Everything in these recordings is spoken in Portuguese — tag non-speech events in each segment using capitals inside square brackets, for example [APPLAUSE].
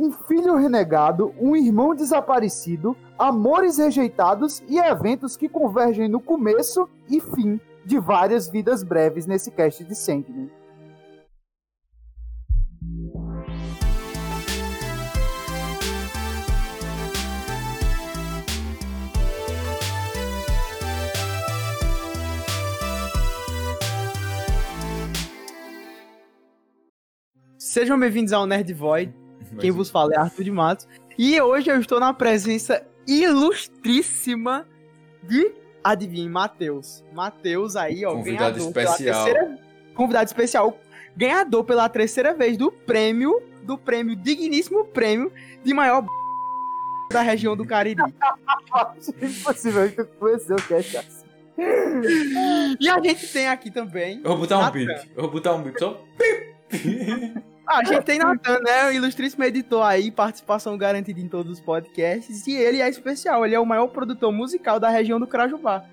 um filho renegado, um irmão desaparecido, amores rejeitados e eventos que convergem no começo e fim de várias vidas breves nesse cast de Sandman. Sejam bem-vindos ao Nerd Void. Quem vos fala é Arthur de Matos. E hoje eu estou na presença ilustríssima de, adivinha, Matheus. Matheus aí, ó, Convidado ganhador pela especial. terceira- convidado especial. Ganhador pela terceira vez do prêmio, do prêmio, digníssimo prêmio de maior da região do Cariri. Acho [LAUGHS] impossível que tu conheceu o cast assim. E a gente tem aqui também. Eu vou botar um Natan. bip. Eu vou botar um bip só. [LAUGHS] Ah, a gente tem Natan, né? O ilustríssimo editor aí, participação garantida em todos os podcasts. E ele é especial, ele é o maior produtor musical da região do Crajubá.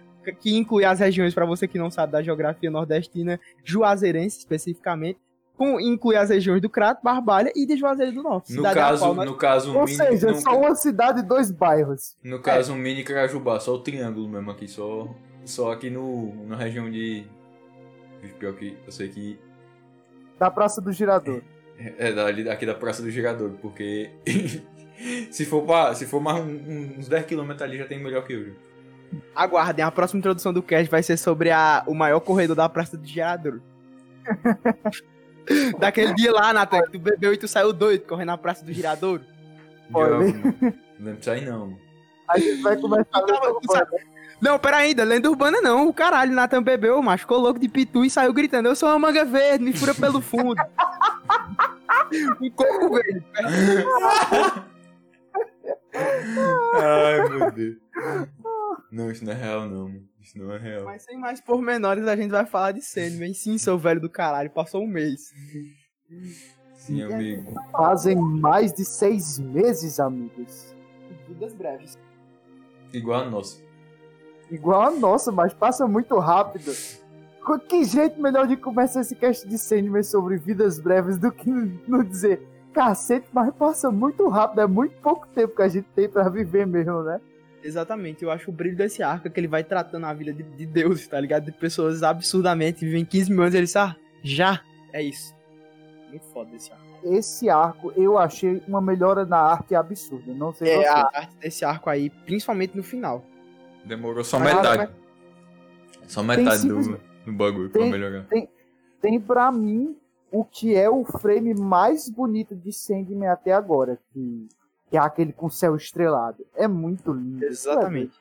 Que inclui as regiões, pra você que não sabe da geografia nordestina, Juazeirense especificamente. Com, inclui as regiões do Crato, Barbalha e de Juazeiro do Norte. No caso, no caso, um Ou mini. seja, no, só uma cidade e dois bairros. no caso, um mini Crajubá, só o triângulo mesmo aqui, só, só aqui no, na região de. Pior que eu sei que Da Praça do Girador. é dali, aqui da Praça do Girador, porque [LAUGHS] se for pra, se for mais um- um- uns 10km ali já tem melhor que eu. Aguardem, a próxima introdução do cast vai ser sobre a, o maior corredor da Praça do Gerador. [LAUGHS] Daquele dia lá, Natan, que tu bebeu e tu saiu doido correndo na Praça do Girador. Não lembro disso aí não. mano. A gente vai começar a Tu tava- tu sabe- Não, pera ainda, lenda urbana não. O caralho, Natan bebeu, macho, ficou louco de pitu e saiu gritando: Eu sou uma manga verde, me fura pelo fundo. [LAUGHS] um coco verde. Ai, meu Deus. Não, isso não é real não, mano. Isso não é real. Mas sem mais pormenores, a gente vai falar de Sandman. Sim, seu velho do caralho, passou um mês. Sim, amigo. Fazem mais de seis meses, amigos. Vidas breves. Igual a nossa. Igual a nossa, mas passa muito rápido. Que jeito melhor de começar esse cast de Sandman sobre vidas breves do que não dizer cacete, mas passa muito rápido. É muito pouco tempo que a gente tem pra viver mesmo, né? Exatamente, eu acho o brilho desse arco é que ele vai tratando a vida de, de Deus, tá ligado? De pessoas absurdamente vivem 15 mil anos e eles, ah, já, é isso. Muito foda esse arco. Esse arco eu achei uma melhora na arte absurda. Não sei É, vocês. a arte desse arco aí, principalmente no final. Demorou só Mas- metade. Só metade do, simples- do bagulho pra tem- melhorar. Tem pra mim o que é o frame mais bonito de Sandman até agora, que, que é aquele com céu estrelado. É muito lindo. Exatamente.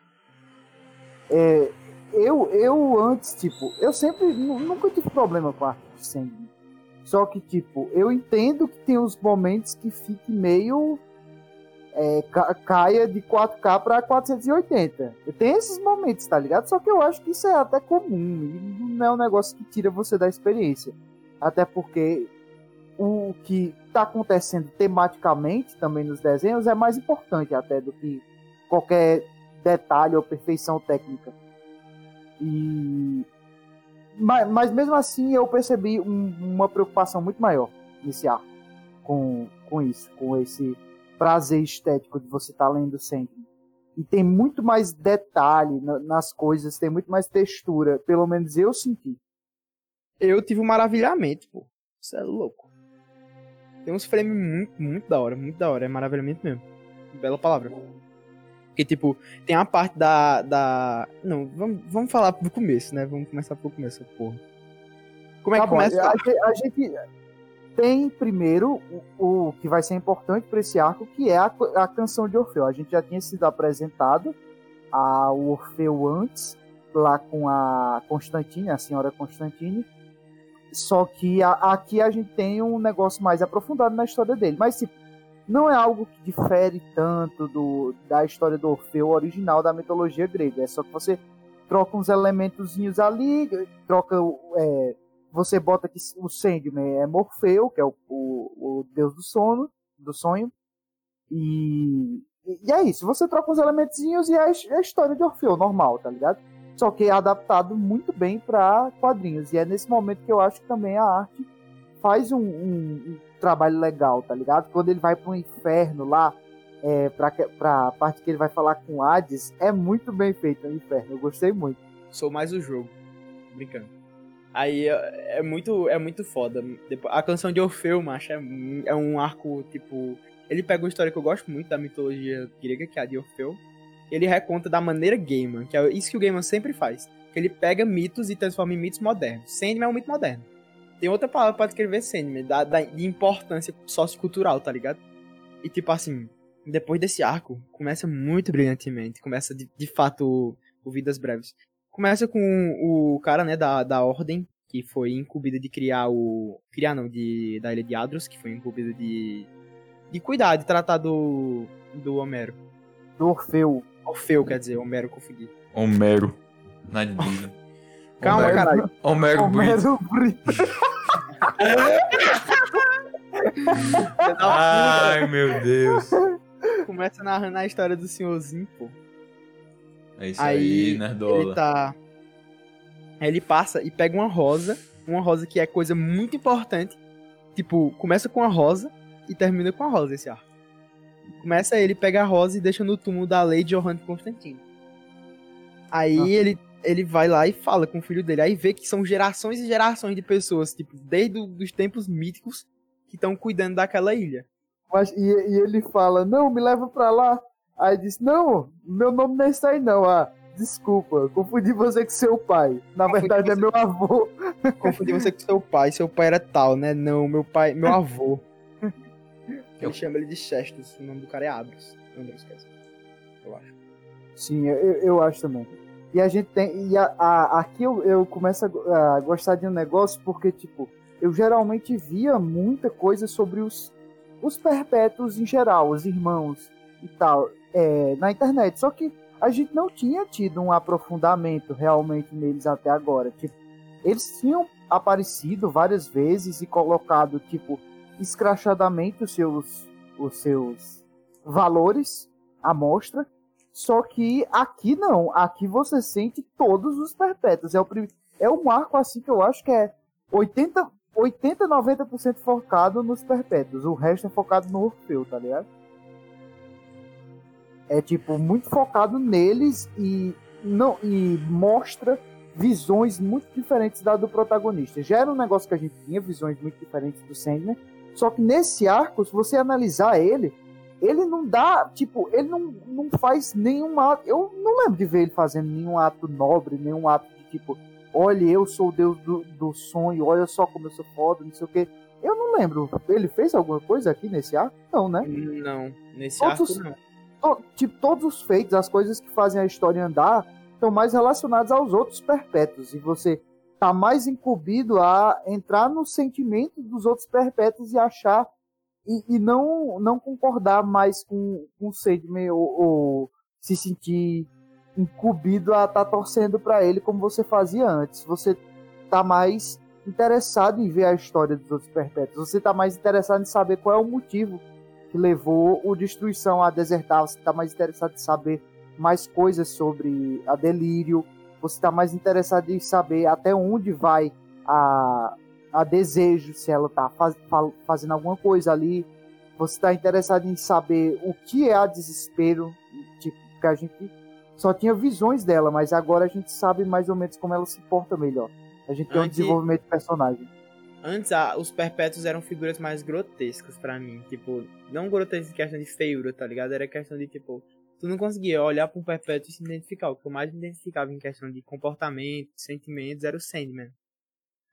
É, eu, eu antes, tipo, eu sempre nu- nunca tive problema com a arte de Sandman. Só que, tipo, eu entendo que tem uns momentos que fique meio. É, ca- caia de 4K pra 480. Tem esses momentos, tá ligado? Só que eu acho que isso é até comum. Não é um negócio que tira você da experiência. Até porque o que tá acontecendo tematicamente também nos desenhos é mais importante até do que qualquer detalhe ou perfeição técnica. E mas, mas mesmo assim eu percebi um- uma preocupação muito maior nesse arco com, com isso, com esse prazer estético de você estar lendo sempre. E tem muito mais detalhe na- nas coisas, tem muito mais textura, pelo menos eu senti. Eu tive um maravilhamento, pô. Isso é louco. Tem uns frames muito, muito da hora, muito da hora. É maravilhamento mesmo. Bela palavra. Porque, tipo, tem a parte da. da... Não, vamos, vamos falar do começo, né? Vamos começar pelo começo, porra. Como é Tá que bom, começa? a, a gente tem primeiro o, o que vai ser importante para esse arco, que é a, a canção de Orfeu. A gente já tinha sido apresentado ao Orfeu antes, lá com a Constantine, a senhora Constantine. Só que a- aqui a gente tem um negócio mais aprofundado na história dele. Mas tipo, não é algo que difere tanto do, da história do Orfeu original da mitologia grega. É só que você troca uns elementozinhos ali, troca é, você bota que o Sandman é Morfeu, que é o, o, o deus do sono, do sonho. E, e é isso. Você troca os elementozinhos e é a his- a história de Orfeu, normal, tá ligado? Só que é adaptado muito bem para quadrinhos. E é nesse momento que eu acho que também a arte faz um, um- um trabalho legal, tá ligado? Quando ele vai pro inferno lá, é, pra, pra parte que ele vai falar com Hades, é muito bem feito o inferno. Eu gostei muito. Sou mais o jogo. Brincando. Aí é é muito, é muito foda. A canção de Orfeu, macho, é, é um arco, tipo. Ele pega uma história que eu gosto muito da mitologia grega, que é a de Orfeu. Ele reconta da maneira Gaiman, que é isso que o Gaiman sempre faz. Que ele pega mitos e transforma em mitos modernos. Sandman é um mito moderno. Tem outra palavra pra descrever Sandman, da, da, de importância sociocultural, tá ligado? E tipo assim, depois desse arco, começa muito brilhantemente. Começa de, de fato o, o Vidas Breves. Começa com o cara, né, da, da Ordem, que foi incumbido de criar o. Criar não, de, da Ilha de Adros, que foi incumbido de. De cuidar, de tratar do. do Homero. Do Orfeu. Orfeu, quer dizer, Homero confundi. Homero. Na Disney. Calma, Homero. caralho. Homero Brito. Homero Brito. Ai, meu Deus. Começa narrando a história do senhorzinho, pô. É isso aí, Aí, Nerdola. Ele tá. Aí ele passa e pega uma rosa. Uma rosa que é coisa muito importante. Tipo, começa com a rosa e termina com a rosa esse arco. Começa ele, pega a rosa e deixa no túmulo da Lady Johanna Constantino. Aí Ah. ele, ele vai lá e fala com o filho dele. Aí vê que são gerações e gerações de pessoas, tipo, desde os tempos míticos, que estão cuidando daquela ilha. Mas, e, e ele fala, não, me leva pra lá. Aí diz, não, meu nome não é isso aí não. Ah, desculpa, confundi você com seu pai. Na Confundi verdade é meu avô. Confundi você com seu pai, seu pai era tal, né? Não, meu pai, meu [LAUGHS] avô. Ele chama ele de Chestus, o nome do cara é Abros. Andros, quer dizer. Eu acho. Sim, eu, eu acho também. E a gente tem. E a, a- aqui eu, eu começo a, a gostar de um negócio porque, tipo, eu geralmente via muita coisa sobre os, os perpétuos em geral, os irmãos e tal, é, na internet. Só que a gente não tinha tido um aprofundamento realmente neles até agora. Tipo, eles tinham aparecido várias vezes e colocado, tipo, escrachadamente os seus, os seus valores à mostra. Só que aqui não. Aqui você sente todos os perpétuos. É, o prim... é um arco assim que eu acho que é 80, 80 90% focado nos perpétuos. O resto é focado no Orfeu, tá ligado? É tipo muito focado neles e não e mostra visões muito diferentes da do protagonista. Já era um negócio que a gente tinha visões muito diferentes do Sandman, só que nesse arco, se você analisar ele, ele não dá, tipo, ele não, não faz nenhum ato. Eu não lembro de ver ele fazendo nenhum ato nobre, nenhum ato de tipo, olha, eu sou o deus do, do sonho, olha só como eu sou foda, não sei o quê. Eu não lembro. Ele fez alguma coisa aqui nesse arco? Não, né? Não, nesse Todos- arco não. To- tipo, todos os feitos, as coisas que fazem a história andar, estão mais relacionados aos outros perpétuos. E você tá mais incumbido a entrar no sentimento dos outros perpétuos e achar e, e não, não concordar mais com, com o Sandman ou, ou se sentir incumbido a estar tá torcendo para ele como você fazia antes. Você tá mais interessado em ver a história dos outros perpétuos. Você tá mais interessado em saber qual é o motivo que levou o Destruição a desertar. Você tá mais interessado em saber mais coisas sobre a Delírio. Você tá mais interessado em saber até onde vai a, a Desejo, se ela tá faz, fa- fazendo alguma coisa ali. Você tá interessado em saber o que é a Desespero, tipo, que a gente só tinha visões dela, mas agora a gente sabe mais ou menos como ela se porta melhor. A gente tem um desenvolvimento de personagem. Antes, ah, os perpétuos eram figuras mais grotescas pra mim. Tipo, não grotescas em questão de feiura, tá ligado? Era questão de, tipo, tu não conseguia olhar pra um perpétuo e se identificar. O que eu mais me identificava em questão de comportamento, sentimentos, era o Sandman.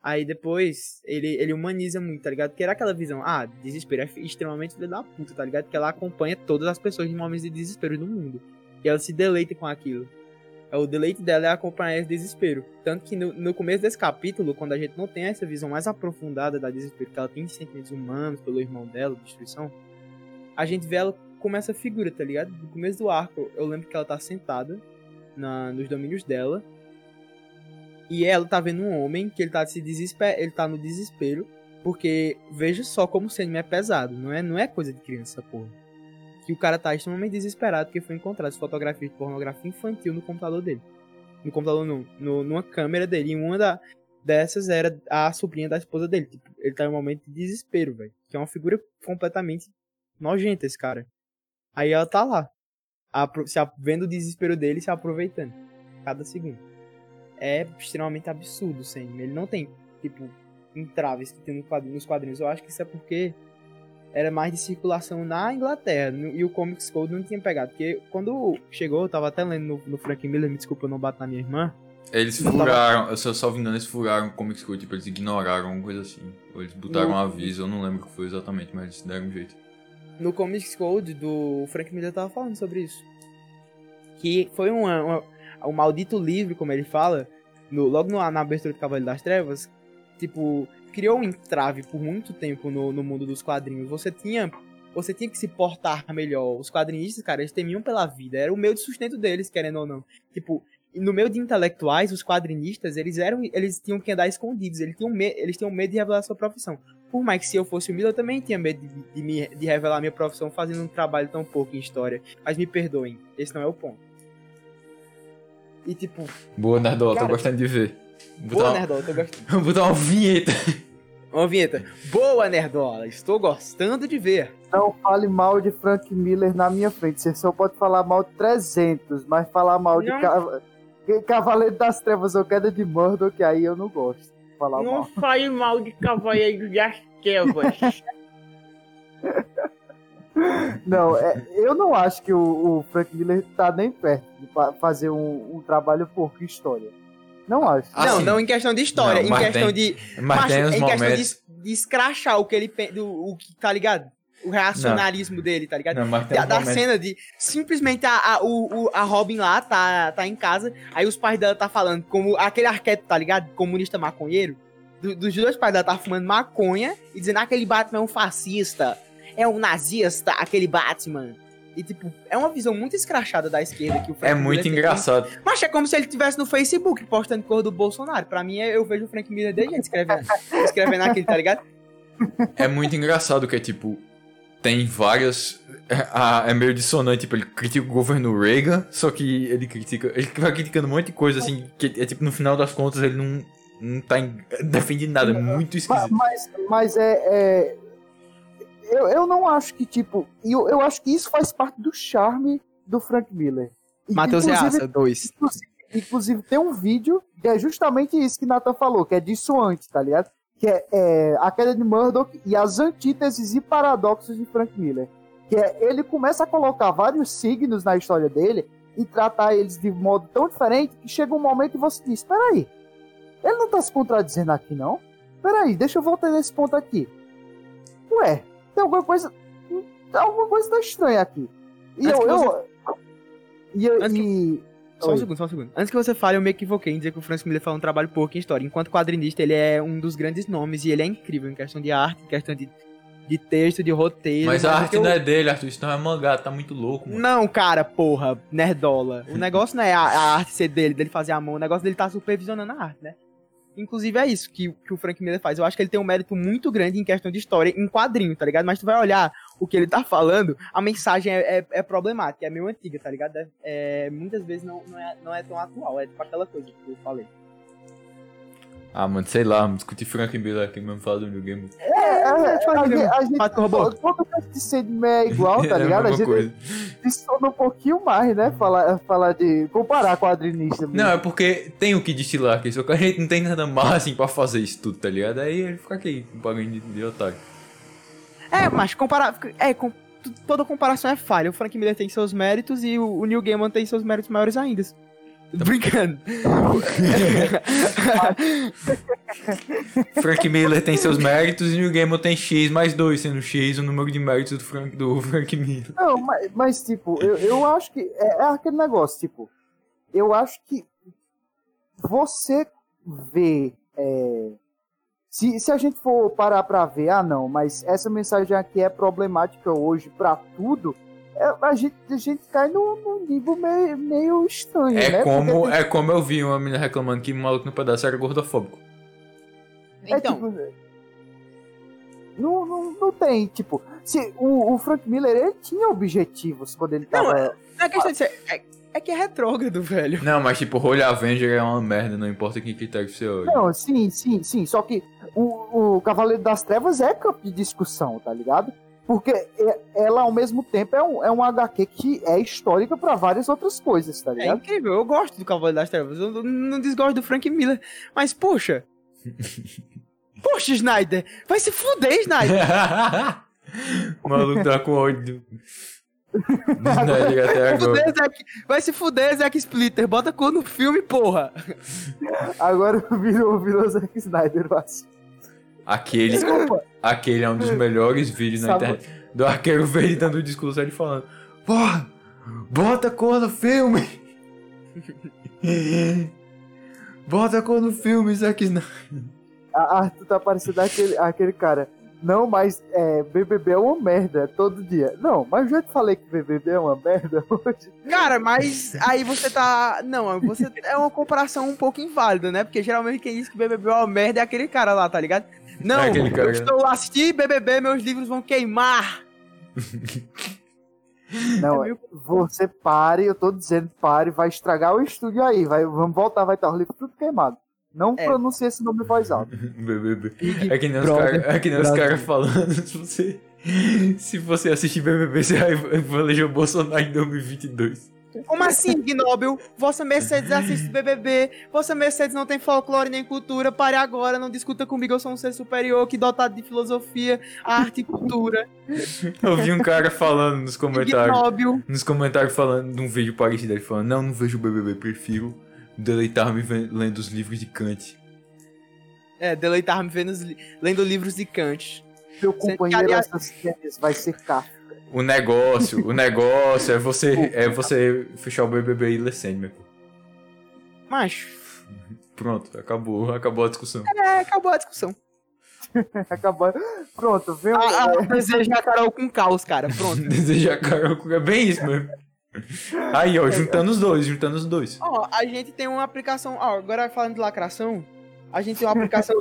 Aí depois, ele, ele humaniza muito, tá ligado? Porque era aquela visão, ah, desespero é extremamente filho da puta, tá ligado? Que ela acompanha todas as pessoas em momentos de desespero do mundo. E ela se deleita com aquilo. É, O deleite dela é acompanhar esse desespero. Tanto que no, no começo desse capítulo, quando a gente não tem essa visão mais aprofundada da desespero, que ela tem sentimentos humanos pelo irmão dela, destruição, a gente vê ela como essa figura, tá ligado? No começo do arco, eu lembro que ela tá sentada na, nos domínios dela. E ela tá vendo um homem que ele tá se desesper... ele tá no desespero. Porque veja só como o Sandman é pesado. Não é, não é coisa de criança, porra. Que o cara tá extremamente desesperado porque foi encontrado fotografias de pornografia infantil no computador dele. No computador não, no, numa câmera dele. Em uma da. dessas era a sobrinha da esposa dele. Tipo, ele tá em um momento de desespero, velho. Que é uma figura completamente nojenta, esse cara. Aí ela tá lá, se, vendo o desespero dele se aproveitando. Cada segundo. É extremamente absurdo, Sam. Ele não tem, tipo, entraves que tem nos quadrinhos. Eu acho que isso é porque era mais de circulação na Inglaterra. e o Comics Code não tinha pegado. Porque quando chegou, eu tava até lendo no, no Frank Miller, me desculpa, eu não bato na minha irmã. Eles furaram, tava... se eu salvo engano, eles furaram o Comics Code, tipo, eles ignoraram alguma coisa assim. Ou eles botaram no... um aviso, eu não lembro o que foi exatamente, mas eles deram um jeito. No Comics Code do Frank Miller tava falando sobre isso. Que foi uma, uma um maldito livro, como ele fala, no, logo no, na abertura do Cavaleiro das Trevas, tipo, criou um entrave por muito tempo no, no mundo dos quadrinhos. Você tinha você tinha que se portar melhor. Os quadrinistas, cara, eles temiam pela vida. Era o meio de sustento deles, querendo ou não. Tipo, no meio de intelectuais, os quadrinistas, eles eram, eles tinham que andar escondidos. Eles tinham, me, eles tinham medo de revelar sua profissão. Por mais que se eu fosse Miller, eu também tinha medo de, de, me, de revelar minha profissão fazendo um trabalho tão pouco em história. Mas me perdoem, esse não é o ponto. E tipo. Boa, Nerdola, tô gostando de ver. Boa, uma... Nerdola, tô gostando. [LAUGHS] Vou botar uma vinheta. Uma vinheta. Boa, Nerdola, estou gostando de ver. Não fale mal de Frank Miller na minha frente. Você só pode falar mal de 300, mas falar mal não. de Cavaleiro das Trevas ou Queda de Murdoch, que aí eu não gosto. Falar não mal. fale mal de Cavaleiro [LAUGHS] das Trevas. [LAUGHS] Não, é, eu não acho que o, o, Frank Miller tá nem perto de fazer um, um trabalho porco história. Não acho. Assim, não, não em questão de história, não, em questão tem, de. Mas macho, tem em momentos... questão de, de escrachar o que ele do, o que tá ligado? O reacionarismo não. dele, tá ligado? Não, mas tem da, da cena de simplesmente a, a, o, a Robin lá tá, tá em casa, aí os pais dela tá falando como aquele arquétipo, tá ligado? Comunista maconheiro. Do, dos dois pais dela tá fumando maconha e dizendo ah, aquele Batman é um fascista é um nazista, aquele Batman. E, tipo, é uma visão muito escrachada da esquerda que o Frank É muito Miller engraçado. Tem. Mas é como se ele estivesse no Facebook postando cor do Bolsonaro. Pra mim, eu vejo o Frank Miller desde gente escrevendo, [LAUGHS] escrevendo aquilo, tá ligado? É muito engraçado que é, tipo, tem várias... É, é meio dissonante, tipo, ele critica o governo Reagan, só que ele critica... Ele vai criticando um monte de coisa, assim, que é, tipo, no final das contas, ele não, não tá defendendo nada, é muito esquisito. Mas, mas é, é eu, eu não acho que, tipo, eu, eu acho que isso faz parte do charme do Frank Miller. Matheus Reaça, dois. Inclusive, inclusive, tem um vídeo que é justamente isso que Nathan falou, que é dissoante, tá ligado? Que é, é a queda de Murdoch e as antíteses e paradoxos de Frank Miller. Que é, ele começa a colocar vários signos na história dele e tratar eles de modo tão diferente que chega um momento e você diz, peraí, ele não tá se contradizendo aqui, não? Peraí, deixa eu voltar nesse ponto aqui. Ué, tem alguma coisa. Alguma coisa tá estranha aqui. E Antes eu. eu, você... E eu. Antes e... que... Só um segundo, só um segundo. Antes que você fale, eu me equivoquei em dizer que o Francis Miller faz um trabalho pouco em história. Enquanto quadrinista, ele é um dos grandes nomes e ele é incrível em questão de arte, em questão de, de texto, de roteiro. Mas, a arte eu... não é dele, Arthur. Isso não é mangá, tá muito louco, mano. Não, cara, porra, nerdola. O [LAUGHS] negócio não é a, a arte ser dele, dele fazer a mão. O negócio dele tá supervisionando a arte, né? Inclusive é isso que, que o Frank Miller faz. Eu acho que ele tem um mérito muito grande em questão de história, em quadrinho, tá ligado? Mas tu vai olhar o que ele tá falando, a mensagem é, é, é problemática, é meio antiga, tá ligado? É, é, muitas vezes não, não, é, não é tão atual, é tipo aquela coisa que eu falei. Ah, mano, sei lá, discutir Frank Miller aqui mesmo falar do New Game. É, é, é, a, gente, a gente todo de Sandman [LAUGHS] é igual, tá ligado? a, a gente distona um pouquinho mais, né? Falar, falar de. comparar quadrinista. Mesmo. Não, é porque tem o que destilar aqui, só que a gente não tem nada mais assim pra fazer isso tudo, tá ligado? Aí ele fica aqui, pagando de, de otário. É, mas comparar. É, com, toda comparação é falha. O Frank Miller tem seus méritos e o, o Neil Gaiman tem seus méritos maiores ainda. Brincando. Frank Miller tem seus méritos e o Game tem X mais 2, sendo X o número de méritos do Frank, do Frank Miller. Não, mas, mas tipo, eu, eu acho que é, é aquele negócio, tipo, eu acho que você vê. É, se, se a gente for parar pra ver, ah, não, mas essa mensagem aqui é problemática hoje pra tudo a, gente, a gente cai num, num nível meio, meio estranho, é né? Como, Porque, é como eu vi uma menina reclamando que o maluco no pedaço era gordofóbico. É, então... tipo, não, não, não tem, tipo... Se, o, o Frank Miller, ele tinha objetivos quando ele tava... Não, é, é questão de ser... É, É que é retrógrado, velho. Não, mas tipo, Holy Avenger é uma merda, não importa que critério você olhe. Não, sim, sim, sim. Só que o, o Cavaleiro das Trevas é campo de discussão, tá ligado? Porque é- ela, ao mesmo tempo, é um, é um HQ que é histórica pra várias outras coisas, tá É ligado? incrível, eu gosto do Cavaleiro das Trevas. Eu não- não desgosto do Frank Miller. Mas, poxa. [LAUGHS] poxa, Snyder. Vai se fuder, Snyder. [LAUGHS] o maluco tá com o olho [LAUGHS] do... do Snyder até Vai, agora. fuder, vai se fuder, Zack Splitter. Bota cor no filme, porra. Agora virou, virou Zack Snyder, eu acho. Aquele, Desculpa. Aquele é um dos melhores vídeos na Sabe- internet. Do arqueiro verde dando o discurso ele falando: Porra, bota cor no filme! [LAUGHS] bota cor no filme, Zack Snyder. A Arthur tá parecendo aquele, aquele cara. Não, mas é, BBB é uma merda todo dia. Não, mas eu já te falei que BBB é uma merda [LAUGHS] hoje. Cara, mas aí você tá. Não, você é uma comparação um pouco inválida, né? Porque geralmente quem diz que BBB é uma merda é aquele cara lá, tá ligado? Não, É cara, eu estou lá assistindo BBB, meus livros vão queimar. Não, É meio- você pare, eu tô dizendo pare, vai estragar o estúdio aí. Vai, vamos voltar, vai estar o livro tudo queimado. Não É. pronuncie esse nome em voz alta. [LAUGHS] BBB. Big É que nem os caras é caras falando. [LAUGHS] Se você, se você assistir BBB, você vai eleger o Bolsonaro em 2022. Como assim, Gnobel? Vossa Mercedes assiste BBB, Vossa Mercedes não tem folclore nem cultura, pare agora, não discuta comigo, eu sou um ser superior que dotado de filosofia, arte e cultura. Eu vi um cara falando nos comentários. Gnobel. Nos comentários falando de um vídeo parecido, ele falando, não, não vejo o BBB, prefiro deleitar-me lendo os livros de Kant. É, deleitar-me lendo livros de Kant. Seu companheiro aliás- essas férias vai ser Kafka. O negócio, o negócio é você, [LAUGHS] é você fechar o BBB e ler Sandman. pô. Mas, Pronto, acabou, acabou a discussão. é, acabou a discussão. [LAUGHS] Acabou. Pronto, vem um. A, a desejo a Carol com caos, cara. Pronto. [LAUGHS] Desejar Carol é bem isso mesmo. Aí, ó, juntando os dois, juntando os dois. Ó, a gente tem uma aplicação. Ó, agora falando de lacração, a gente tem uma aplicação.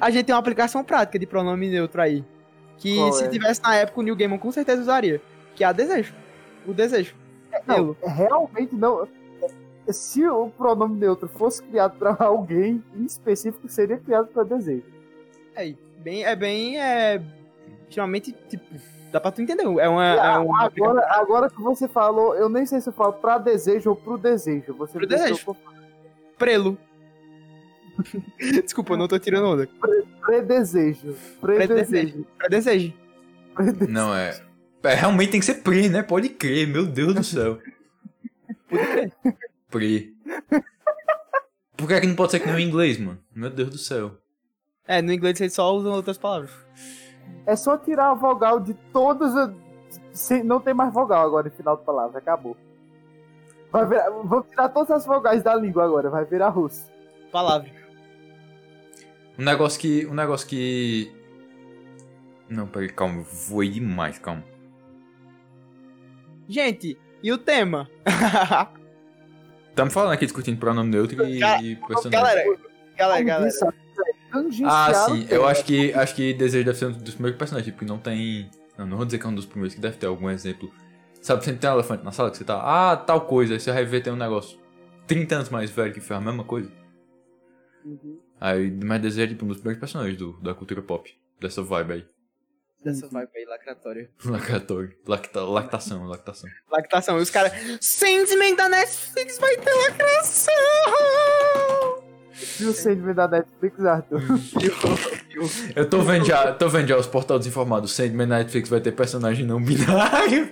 a gente tem uma aplicação prática de pronome neutro aí. Que Qual se é? tivesse na época o New Gaiman com certeza usaria. Que é a desejo. O desejo. Não, Elo. realmente não. Se o pronome neutro fosse criado pra [LAUGHS] alguém em específico, seria criado pra desejo. É, bem, é bem. É, extremamente, tipo. Dá pra tu entender. É uma. É uma Agora, agora que você falou, eu nem sei se eu falo pra desejo ou pro desejo. Você Pro desejo. prelo. [LAUGHS] Desculpa, eu não tô tirando onda. Predesejo. Predesejo. Predesejo. Não, é. é, Realmente tem que ser pre, né? Pode crer, meu Deus do céu. Pre. Por que, é que não pode ser que nem o inglês, mano? Meu Deus do céu. É, no inglês eles só usam outras palavras. É só tirar a vogal de todas as. sem- Não tem mais vogal agora no final da palavra, acabou. Vai virar... Vamos tirar todas as vogais da língua agora, vai virar russo. Palavra. Um negócio que. Um negócio que. Não, peraí, calma, eu voei demais, calma. Gente, e o tema? Estamos falando aqui discutindo pronome neutro e, Cara, e personagem. galera, galera, galera. Ah, sim. Eu acho que acho que Desejo deve ser um dos primeiros personagens, porque não tem. Não, não vou dizer que é um dos primeiros, que deve ter algum exemplo. Sabe, sempre tem um elefante na sala que você tá. Ah, tal coisa. Aí você vai ver tem um negócio 30 anos mais velho que fez a mesma coisa. Uhum. Aí, mas Desejo é tipo um dos primeiros personagens do, da cultura pop. Dessa vibe aí. Dessa vibe aí lacratória. [LAUGHS] Lacratório. Lacta, lactação, lactação. Lactação. E os caras. Sandman da Netflix vai ter lacração! E o Sandman da Netflix, Arthur? [LAUGHS] Eu tô vendo já, tô vendo já os portais informados. Sandman na Netflix vai ter personagem não binário.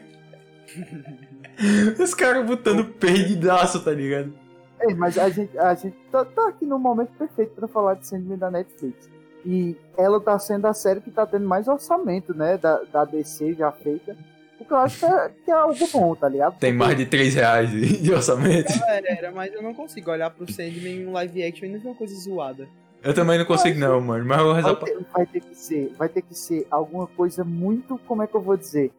[LAUGHS] Os caras botando perdidaço, tá ligado? Ei, mas a gente, a gente tá, tá aqui no momento perfeito pra falar de Sandman da Netflix. E ela tá sendo a série que tá tendo mais orçamento, né? Da, da DC já feita. O que eu acho que é, que é algo bom, tá ligado? Tem mais de 3 reais de, orçamento. Era, era, mas eu não consigo olhar pro Sandman em um live action e não ver uma coisa zoada. Eu também não consigo não, mano. Mas eu vou rezar Vai pra... ter, vai ter que ser, vai ter que ser alguma coisa muito, como é que eu vou dizer?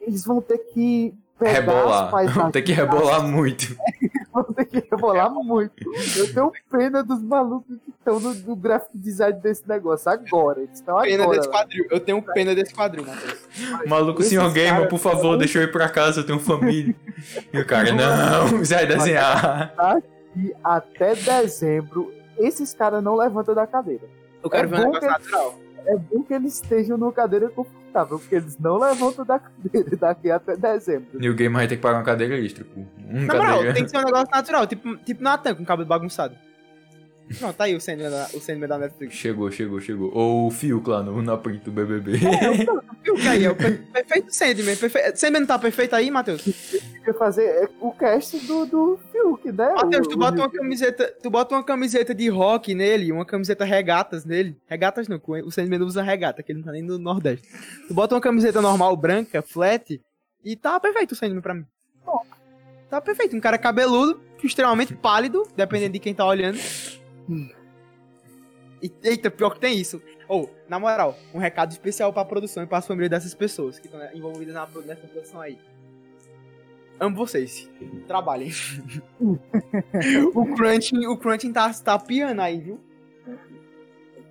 Eles vão ter que Rebolar. paisagens, Tem que rebolar muito. [LAUGHS] vão ter que rebolar muito. Eu tenho pena dos malucos que estão no, no graphic design desse negócio agora. Eles estão Pena agora. desse quadril. Eu tenho pena desse quadril, Matheus. Maluco, Esses senhor Gamer, por favor, deixa eu ir pra casa, eu tenho família. [LAUGHS] E o cara, não, vai desenhar. E até dezembro, esses caras não levantam da cadeira. Eu quero É ver um negócio que- natural. É bom que eles estejam numa cadeira confortável, porque eles não levantam da cadeira daqui até dezembro. E o Gamer vai ter que pagar uma cadeira extra, pô. Um Na moral, cadeira. tem que ser um negócio natural, tipo, tipo Natan com o cabelo bagunçado. Não, tá aí o Sandman da, o Sandman da Netflix. Chegou, chegou, chegou. Ou o Fiuk lá no, na print do BBB. Viu que aí é o per- perfeito Sandman. Perfe... Sandman não tá perfeito aí, Matheus? Quer fazer é, o cast do, do Fiuk, né? Matheus, O- tu o- bota uma camiseta, tu bota uma camiseta de rock nele, uma camiseta regatas nele. Regatas não, o Sandman não usa regata, que ele não tá nem no Nordeste. Tu bota uma camiseta normal, branca, flat, e tá perfeito o Sandman pra mim. Tá perfeito, um cara cabeludo, extremamente pálido, dependendo de quem tá olhando. Eita, pior que tem isso. Ou, na moral, um recado especial pra produção e para as famílias dessas pessoas que estão envolvidas na, nessa produção aí. Amo vocês. Trabalhem. [LAUGHS] o crunching, o crunching tá, tá piando aí, viu?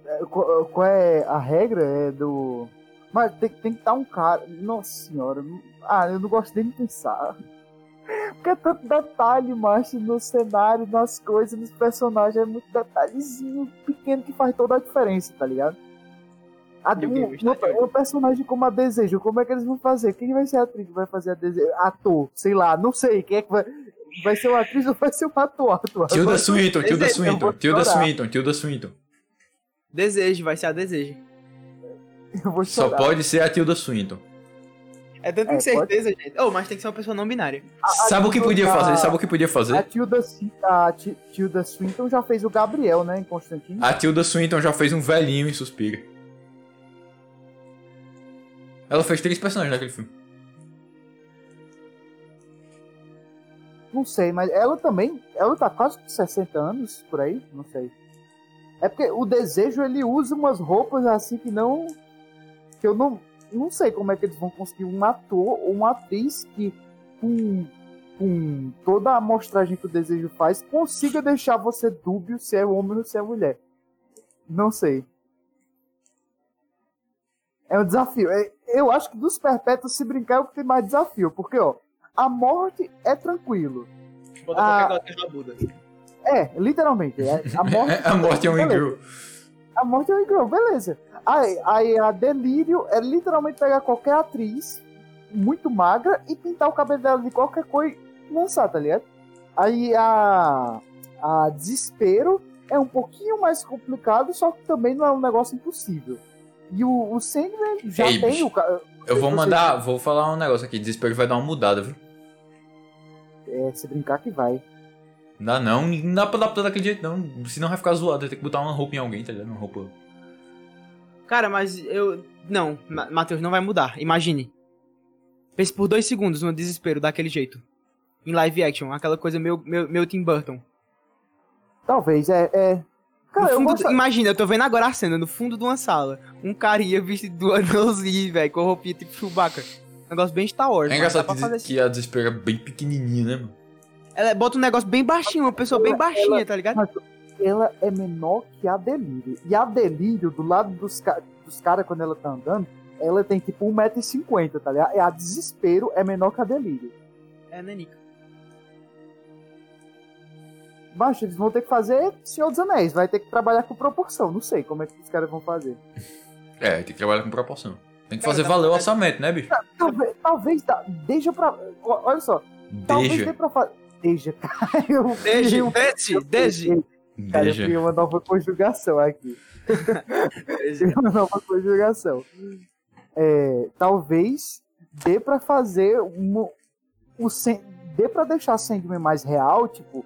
é, Qual, qual é a regra? É do. Mas tem, tem que estar um cara. Nossa senhora. Ah, eu não gosto nem de pensar. Porque é tanto detalhe, macho, no cenário, nas coisas, nos personagens. É muito detalhezinho pequeno que faz toda a diferença, tá ligado? A, E um, um, um personagem como a Desejo, como é que eles vão fazer? Quem vai ser a atriz que vai fazer a Desejo? Ator, sei lá, não sei. Quem é que vai. Vai ser uma atriz ou vai ser um ator? ator? Tilda Swinton, Tilda Swinton, vou Tilda. Swinton, Tilda Swinton. Desejo, vai ser a desejo. Eu vou Só pode ser a Tilda Swinton. É tanto É, certeza, gente. Oh, mas tem que ser uma pessoa não binária. Sabe o que podia fazer? Sabe o que podia A fazer? Tilda, Swi- a Ti- Tilda Swinton já fez o Gabriel, né, em Constantine. A Tilda Swinton já fez um velhinho em Suspira. Ela fez três personagens naquele filme. Não sei, mas ela também, ela tá quase com 60 anos, por aí, não sei. É porque o Desejo, ele usa umas roupas assim que não... Que eu não, não sei como é que eles vão conseguir um ator ou uma atriz que, com, com toda a amostragem que o Desejo faz, consiga deixar você dúbio se é homem ou se é mulher. Não sei. É um desafio. É- Eu acho que dos perpétuos, se brincar, é o que tem mais desafio. Porque, ó, a morte é tranquilo. Bota Ah. qualquer coisa rabuda. É, literalmente. é- A [LAUGHS] morte, A morte é um beleza. ingrew. A morte é um igual, beleza. Aí, aí a Delírio é literalmente pegar qualquer atriz muito magra e pintar o cabelo dela de qualquer cor e lançar, tá ligado? Aí a, a Desespero é um pouquinho mais complicado, só que também não é um negócio impossível. E o, o Sandman já Ei, tem bicho. o. Eu vou mandar, vou falar um negócio aqui. Desespero vai dar uma mudada, viu? É, se brincar que vai. Não dá não, não dá pra adaptar daquele jeito não. Senão vai ficar zoado, vai ter que botar uma roupa em alguém, tá ligado? Uma roupa. Cara, mas eu. Não, Ma- Matheus, não vai mudar. Imagine. Pense por dois segundos no desespero daquele jeito. Em live action, aquela coisa meu, meu, meu Tim Burton. Talvez, é. é... Cara, eu gosto. Imagina, eu tô vendo agora a cena, no fundo de uma sala. Um carinha vestido do anãozinho, velho, com roupinha tipo Chewbacca. Negócio bem Star Wars. É engraçado dá pra que, assim. que a desespero é bem pequenininha, né, mano? Ela bota um negócio bem baixinho, uma pessoa bem Ela- baixinha, tá ligado? Ela é menor que a Delírio. E a Delírio, do lado dos, ca... dos caras, quando ela tá andando, ela tem tipo 1,50m, tá ligado? E a Desespero é menor que a Delírio. É, Nanica. Mas eles vão ter que fazer Senhor dos Anéis, vai ter que trabalhar com proporção. Não sei como é que os caras vão fazer. [LAUGHS] É, tem que trabalhar com proporção. Tem que Cara, fazer dá valer o orçamento, né, bicho? Talvez, talvez dá, deixa pra. Olha só, talvez dê Deixa. pra fazer. Deixa, cara. Eu um- desde, desde. Cara, eu criei uma nova conjugação aqui. Criei uma nova conjugação. É, talvez dê pra fazer um, o dê pra deixar Sandman mais real, tipo,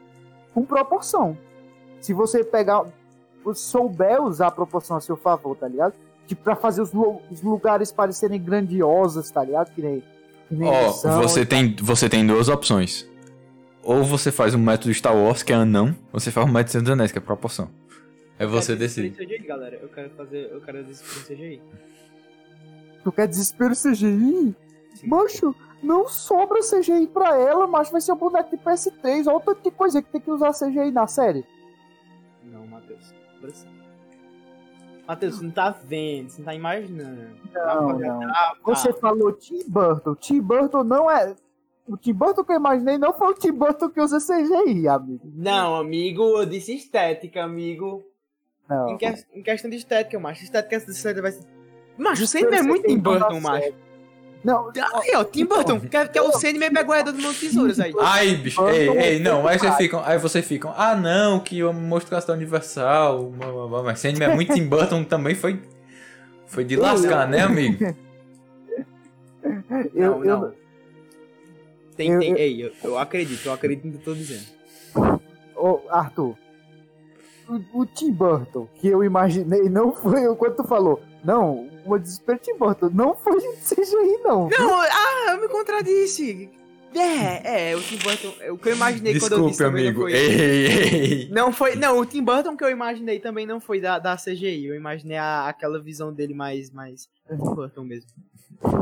com proporção. Se você pegar, souber usar a proporção a seu favor, tá ligado? Tipo, pra fazer os, os lugares parecerem grandiosos, tá ligado? Que nem, que nem Ó, são, você tem, você tem duas opções. Ou você faz um método Star Wars, que é anão, ou você faz um método Senhor dos Anéis, que é proporção. Aí você Eu quero decide. desespero em CGI, galera. Eu quero fazer. Eu quero desespero CGI. Tu quer desespero CGI? Macho, não sobra CGI pra ela, macho. Vai ser um boneco de PS3. Olha o tanto de coisa que tem que usar CGI na série. Não, Matheus. Matheus, você não tá vendo, você não tá imaginando. Não, não. Ah, Você falou Tim Burton. Tim Burton não é. O Tim Burton que eu imaginei não foi o Tim Burton que usa CGI, amigo. Não, amigo, eu disse estética, amigo. Não. Em, que- em questão de estética, macho. Estética estética vai ser. Macho, o Sandman é muito Tim Burton, macho. Não, Aí, ó, Tim Burton, que é, que é o Sandman Edda do Monte Tesouras aí. Ai, bicho, ei, ei, não, aí vocês ficam, aí vocês ficam, ah não, que a mostração universal, blá, blá, blá, mas Sandman é muito [LAUGHS] Tim Burton também foi, foi de lascar, né, amigo? eu, não, eu, não. Tem, eu- tem, eu- ei, eu, eu acredito, eu acredito no que eu tô dizendo. Ô, Arthur, o, o Tim Burton que eu imaginei não foi o quando tu falou. Não, o desespero Tim Burton não foi CGI, não. Não, ah, eu me contradisse. É, é, o Tim Burton, o que eu imaginei quando eu Desculpe, disse também amigo, não foi... ei, ei, Não foi, não, o Tim Burton que eu imaginei também não foi da, da CGI, eu imaginei a- aquela visão dele mais, mais Tim Burton mesmo.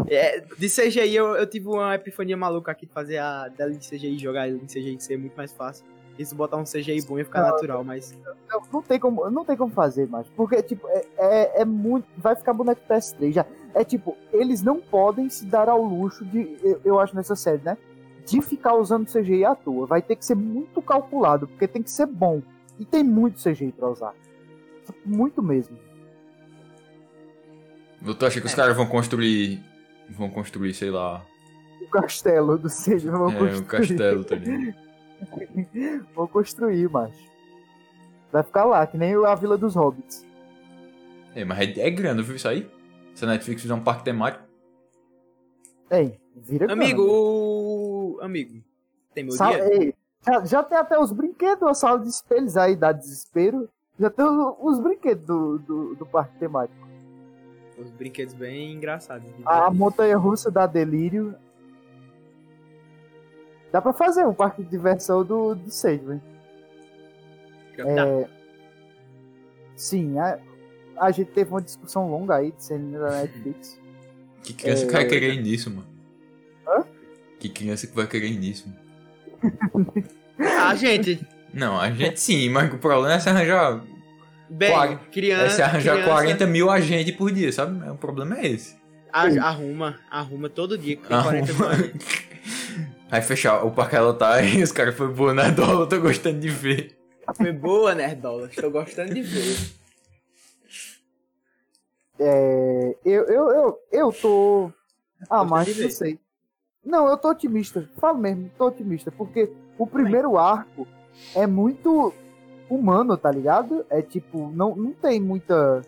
É, de CGI eu, eu tive uma epifania maluca aqui de fazer a dela de CGI, jogar ele em CGI ser muito mais fácil. Isso botar um CGI bom ia ficar natural, mas... Não, não tem como, não tem como fazer mais. Porque, tipo, é, é, é muito. Vai ficar boneco PS3 já. É tipo, eles não podem se dar ao luxo de. Eu, eu acho nessa série, né? De ficar usando CGI à toa. Vai ter que ser muito calculado, porque tem que ser bom. E tem muito CGI pra usar. Muito mesmo. Tu acha que os caras vão construir, vão construir, sei lá, O castelo do CGI. Vão é, construir. um castelo, tá ligado? [LAUGHS] Vão construir, macho. Vai ficar lá, que nem a Vila dos Hobbits. É, mas é, é grande, viu isso aí? Se a Netflix fizer um parque temático, Ei, vira Amigo, grana. o... Amigo, tem meu Sa- ei, já, já tem até os brinquedos, a sala de espelhos aí dá desespero. Já tem os, os brinquedos do, do, do parque temático. Os brinquedos bem engraçados. A montanha russa dá delírio. Dá pra fazer um parque de diversão do, do Sandman. Tá. É, sim, a, a gente teve uma discussão longa aí de Sandman da Netflix. [LAUGHS] que criança É, que vai querer ir nisso, mano? Hã? Que criança que vai querer nisso, mano? [LAUGHS] Ah, gente, Não, a gente sim, mas o problema é se arranjar, bem, Quar- criança... é se arranjar criança 40 mil agentes por dia, sabe? O problema é esse. a- arruma, arruma todo dia que tem 40 mil Arruma. agentes. [LAUGHS] Aí fechar, o parque ela tá aí, os caras foram boa na dólar, eu tô gostando de ver. Foi boa, Nerdola. Estou gostando de ver. É, eu, eu, eu, eu tô. Ah, mas não sei. Não, eu tô otimista. Falo mesmo, tô otimista. Porque o primeiro arco é muito humano, tá ligado? É tipo, não, não tem muita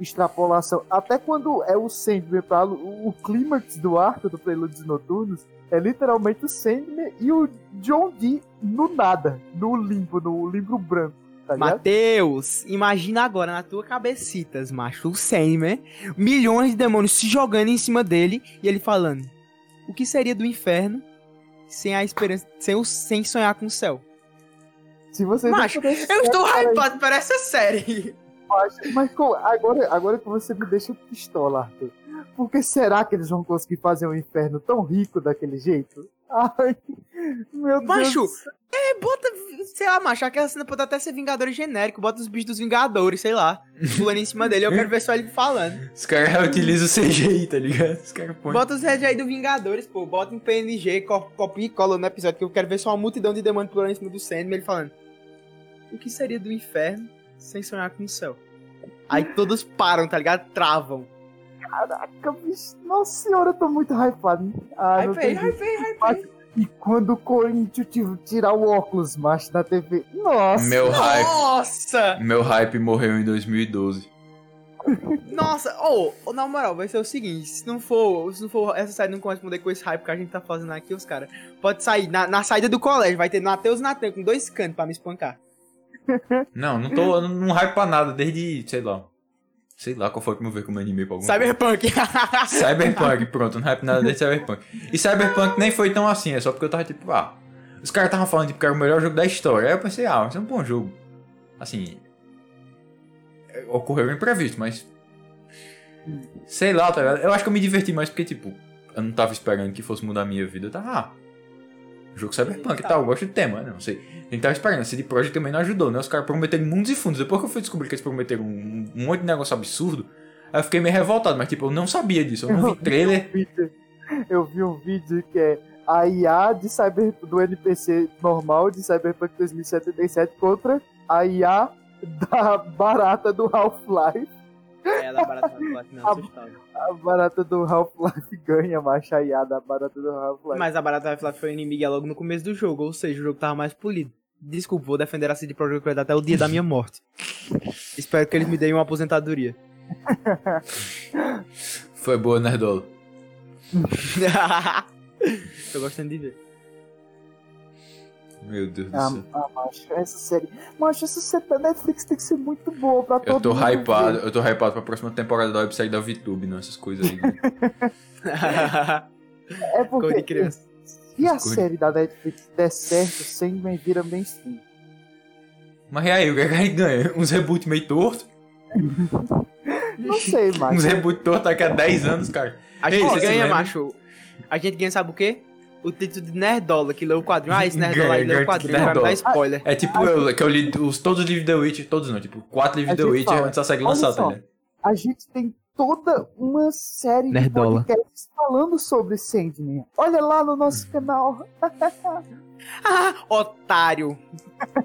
extrapolação. Até quando é o Sandman pra o, o clímax do arco do Prelúdios Noturnos é literalmente o Sandman e o John Dee no nada, no limbo, no limbo branco, tá? Mateus, imagina agora na tua cabecitas, macho, o Sandman, milhões de demônios se jogando em cima dele e ele falando: O que seria do inferno sem a esperança, sem, o, sem sonhar com o céu? Se vocês Macho, Eu estou hypado para essa série. Mas agora, agora que você me deixa pistola, Arthur. Por que será que eles vão conseguir fazer um inferno tão rico daquele jeito? Ai, meu Deus. Macho, do céu. É, bota, sei lá, macho, aquela cena pode até ser Vingadores genérico, bota os bichos dos Vingadores, sei lá, pulando em cima dele, eu quero ver só ele falando. Os caras reutilizam o CGI, tá ligado? Os caras põem. Bota os Red aí do Vingadores, pô. Bota em PNG, co- copia e cola no episódio, que eu quero ver só uma multidão de demônios pulando em cima do Sandman, ele falando. O que seria do inferno sem sonhar com o céu? Aí todos param, tá ligado? Travam. Caraca, bicho. Nossa senhora, eu tô muito hypado. Ah, Hypei, hypei, hypei. E quando o Corinthians tirar o óculos, macho, da TV. Nossa. Meu hype. Nossa! Meu hype morreu em 2012. Nossa! Ô, ô, na moral, vai ser o seguinte: se não for, se não for essa série não corresponder com esse hype que a gente tá fazendo aqui, os caras, pode sair na, na saída do colégio, vai ter Matheus e Natan com dois cantos pra me espancar. Não, não tô. eu Não hype pra nada, desde. sei lá. Sei lá qual foi o primeiro como anime pra algum. Cyberpunk! [LAUGHS] Cyberpunk, pronto, não hype nada desde Cyberpunk. E Cyberpunk nem foi tão assim, é só porque eu tava tipo, ah. Os caras estavam falando tipo, que era o melhor jogo da história. Aí eu pensei, ah, isso é um bom jogo. Assim. Ocorreu um imprevisto, mas. Sei lá, tá ligado? Eu acho que eu me diverti mais porque, tipo, eu não tava esperando que fosse mudar a minha vida. Eu tava, ah. Jogo Cyberpunk e tal, eu gosto do tema, né? não sei. A gente tava esperando, a CD Projekt também não ajudou, né? Os caras prometeram mundos e fundos. Depois que eu fui descobrir que eles prometeram um, um monte de negócio absurdo, aí eu fiquei meio revoltado, mas tipo, eu não sabia disso, eu não vi trailer. Eu vi um vídeo que é a IA de cyber, do NPC normal de Cyberpunk 2077 contra a IA da barata do Half-Life. É, da barata do Half-Life assustava. A barata do Half-Life ganha, macho, a barata do Half-Life. Mas a barata do Half-Life foi inimiga logo no começo do jogo, ou seja, o jogo tava mais polido. Desculpa, vou defender a CD Projekt Red até o dia da minha morte. [LAUGHS] Espero que eles me deem uma aposentadoria. Foi boa, Nerdola. [LAUGHS] Tô gostando de ver. Meu Deus do Ah, céu. ah, macho, essa série. Macho, essa série da Netflix tem que ser muito boa pra todo Eu tô mundo hypado, ver. eu tô hypado pra próxima temporada da websérie da VTube, não, essas coisas aí. né? É Cor de porque. criança. Se a série da Netflix der certo, Sandman vira mainstream. Mas e aí, o que é que a gente ganha? Uns reboot meio torto? [LAUGHS] Não sei, Uns macho. reboot torto daqui a 10 anos, cara. A Ei, gente se ganha, lembra? macho. A gente ganha, sabe o quê? O título de Nerdola, que leu o quadrinho. Ah, esse Nerdola aí leu ganha o quadrinho, vai me dar Nerdola. spoiler. É tipo eu, que eu li os, todos os livros de The Witcher, todos não, tipo, quatro livros de The fala, antes da série lançar, tá ligado? A gente tem toda uma série Nerdola. de podcasts falando sobre Sandman. Olha lá no nosso canal. [LAUGHS] Ah, otário.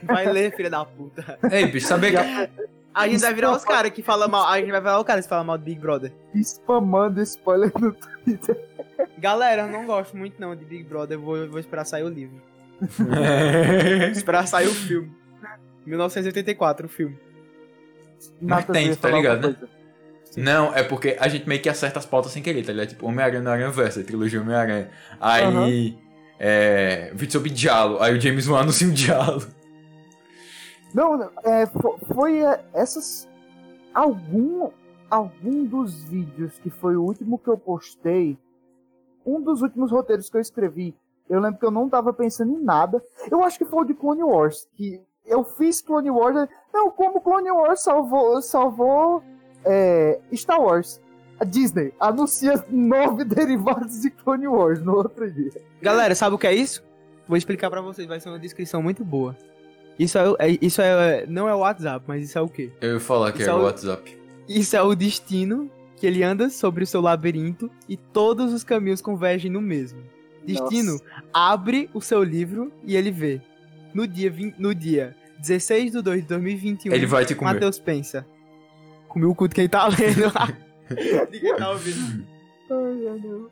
Vai ler, filha da puta. Ei, bicho, sabia que... A gente vai virar os caras que falam mal. A gente vai virar os caras que falam mal do Big Brother. Spamando spoiler no Twitter. Galera, eu não gosto muito não de Big Brother. Eu vou, eu vou esperar sair o livro. Esperar sair o filme. 1984, o filme. Nathan, tem, tá ligado, né? Não, é porque a gente meio que acerta as pautas sem querer, tá ligado? Tipo, Homem-Aranha no Aranha Versa, trilogia Homem-Aranha. Aí, é... Vídeo sobre Diallo. Aí o James Wan anuncia um Diallo. Não, não, é, fo- foi é, essas. Algum, algum dos vídeos que foi o último que eu postei, um dos últimos roteiros que eu escrevi, eu lembro que eu não tava pensando em nada. Eu acho que foi o de Clone Wars, que eu fiz Clone Wars. Não, como Clone Wars salvou, salvou é, Star Wars. A Disney anuncia [LAUGHS] nove derivados de Clone Wars no outro dia. Galera, sabe o que é isso? Vou explicar pra vocês, vai ser uma descrição muito boa. Isso é, é- isso é não é o WhatsApp, mas isso é o quê? Eu ia falar que Isso é o o- WhatsApp. Isso é o destino que ele anda sobre o seu labirinto e todos os caminhos convergem no mesmo. Destino abre o seu livro e ele vê. No dia, 20 no dia 16 de 2 de 2021, Ele vai te comer. Matheus pensa. Comeu o cu de quem tá lendo. [LAUGHS] quem tá ouvindo. Ai, meu Deus.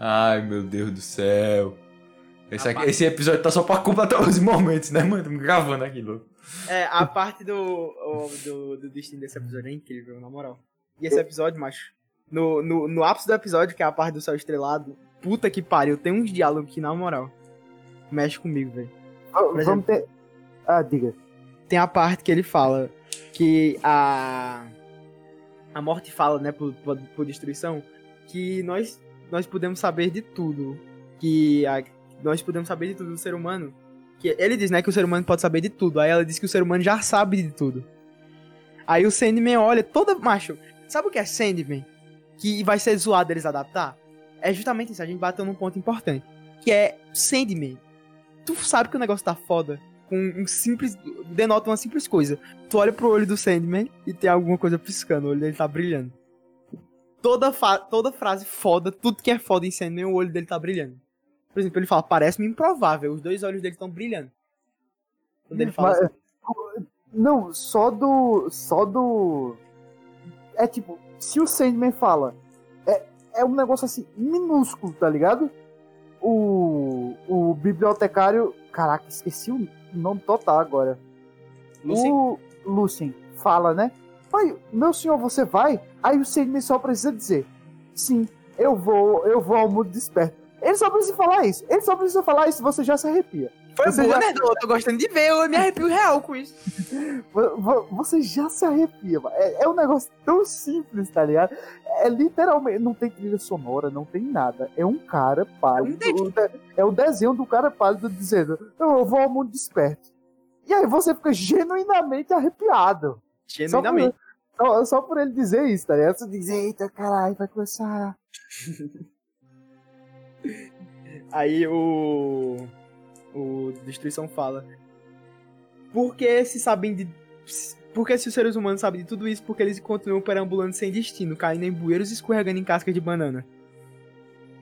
Ai, meu Deus do céu. Esse, aqui- Rapaz. esse episódio tá só pra completar os momentos, né, mano? Estamos gravando aqui, louco. É, a parte do, o- do, do destino desse episódio é incrível, na moral. E esse episódio, macho, no, no, no ápice do episódio, que é a parte do céu estrelado, puta que pariu, tem uns diálogos que, na moral, mexe comigo, velho. Vamos ter. Ah, diga. Tem a parte que ele fala que a. A morte fala, né, por, por, por destruição, que nós, nós podemos saber de tudo. Que a- nós podemos saber de tudo do ser humano. Que ele diz, né, que o ser humano pode saber de tudo. Aí ela diz que o ser humano já sabe de tudo. Aí o Sandman olha toda. Macho, sabe o que é Sandman? Que vai ser zoado eles adaptar? É justamente isso, a gente bateu num ponto importante. Que é Sandman. Tu sabe que o negócio tá foda com um simples. denota uma simples coisa. Tu olha pro olho do Sandman e tem alguma coisa piscando, o olho dele tá brilhando. Toda, fa- toda frase foda, tudo que é foda em Sandman, o olho dele tá brilhando. Por exemplo, ele fala, parece-me improvável, os dois olhos dele estão brilhando. Quando ele fala Mas- assim, Não, só do. Só do. É tipo, se o Sandman fala. É, é um negócio assim, minúsculo, tá ligado? O. O bibliotecário. Caraca, esqueci o nome total agora. Lucy, O Lucien fala, né? Pai, meu senhor, você vai? Aí o Sandman só precisa dizer: Sim, eu vou, eu vou ao mundo desperto. Ele só precisa falar isso. Ele só precisa falar isso, você já se arrepia. foi você boa, já- né? Eu tô gostando de ver, eu me arrepio real com isso. [LAUGHS] Vo- vo- Você já se arrepia, mano. É, é um negócio tão simples, tá ligado? É literalmente. Não tem trilha sonora, não tem nada. É um cara pálido. É o de- é o desenho do cara pálido dizendo: eu vou ao mundo desperto. E aí você fica genuinamente arrepiado. Só por, Genuinamente. só, só por ele dizer isso, tá ligado? Você diz: Eita, caralho, vai começar. [LAUGHS] Aí o. O Destruição fala. Por que se sabem de. Por que se os seres humanos sabem de tudo isso? Porque eles continuam perambulando sem destino, caindo em bueiros e escorregando em casca de banana.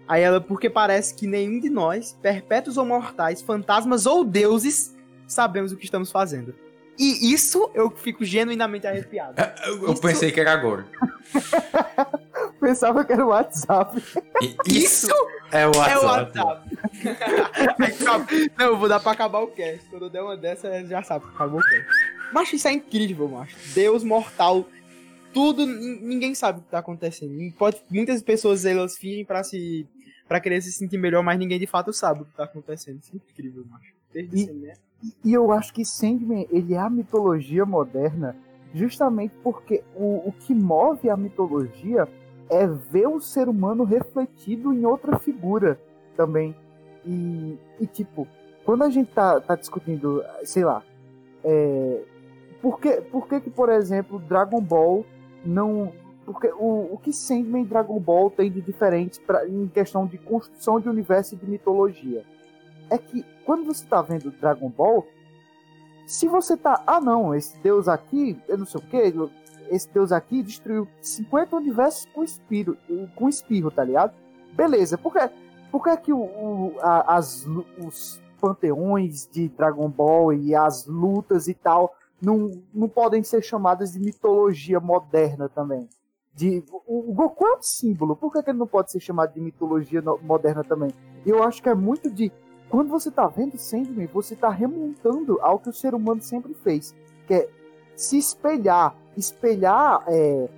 Aí ela, porque parece que nenhum de nós, perpétuos ou mortais, fantasmas ou deuses, sabemos o que estamos fazendo. E isso eu fico genuinamente arrepiado. Eu, [LAUGHS] eu pensei que era agora. [LAUGHS] Pensava que era o WhatsApp. Isso é o É o WhatsApp. WhatsApp. [LAUGHS] Não, eu vou dar pra acabar o cast. Quando eu der uma dessa, já sabe, acabou o cast. Macho, isso é incrível, macho. Deus mortal. Tudo, nin- ninguém sabe o que tá acontecendo. Pode, muitas pessoas, elas fingem pra se... Pra querer se sentir melhor, mas ninguém de fato sabe o que tá acontecendo. Isso é incrível, macho. Desde E- né? E eu acho que Sandman, ele é a mitologia moderna justamente porque o, o que move a mitologia é ver o ser humano refletido em outra figura também. E, e, tipo, quando a gente tá, tá discutindo, sei lá, é, por, que, por que que, por exemplo, Dragon Ball não... Porque o, o que Sandman e Dragon Ball tem de diferente pra, em questão de construção de universo e de mitologia? É que quando você tá vendo Dragon Ball, se você tá, ah não, esse deus aqui, eu não sei o que, esse deus aqui destruiu 50 universos com espirro, com espirro, tá ligado? Beleza, por que, por que, que o, o- a- as, os panteões de Dragon Ball e as lutas e tal não, não podem ser chamadas de mitologia moderna também? De, o, o Goku é um símbolo, por que, que ele não pode ser chamado de mitologia no- moderna também? Eu acho que é muito de quando você tá vendo Sandman, você tá remontando ao que o ser humano sempre fez, que é se espelhar, espelhar é,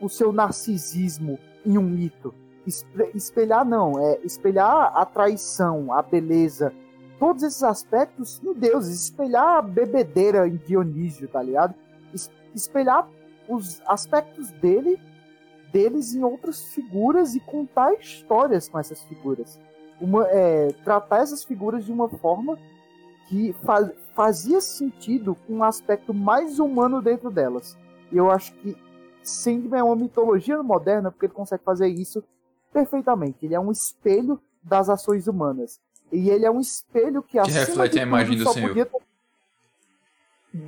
o, o seu narcisismo em um mito. Espe- Espelhar não, é espelhar a traição, a beleza, todos esses aspectos em deuses, espelhar a bebedeira em Dionísio, tá ligado? Es- Espelhar os aspectos dele, deles em outras figuras e contar histórias com essas figuras uma, é, tratar essas figuras de uma forma que fa- fazia sentido com um aspecto mais humano dentro delas. E eu acho que Sandman é uma mitologia moderna porque ele consegue fazer isso perfeitamente. Ele é um espelho das ações humanas. E ele é um espelho que, acima reflete de a imagem tudo, do só Senhor. podia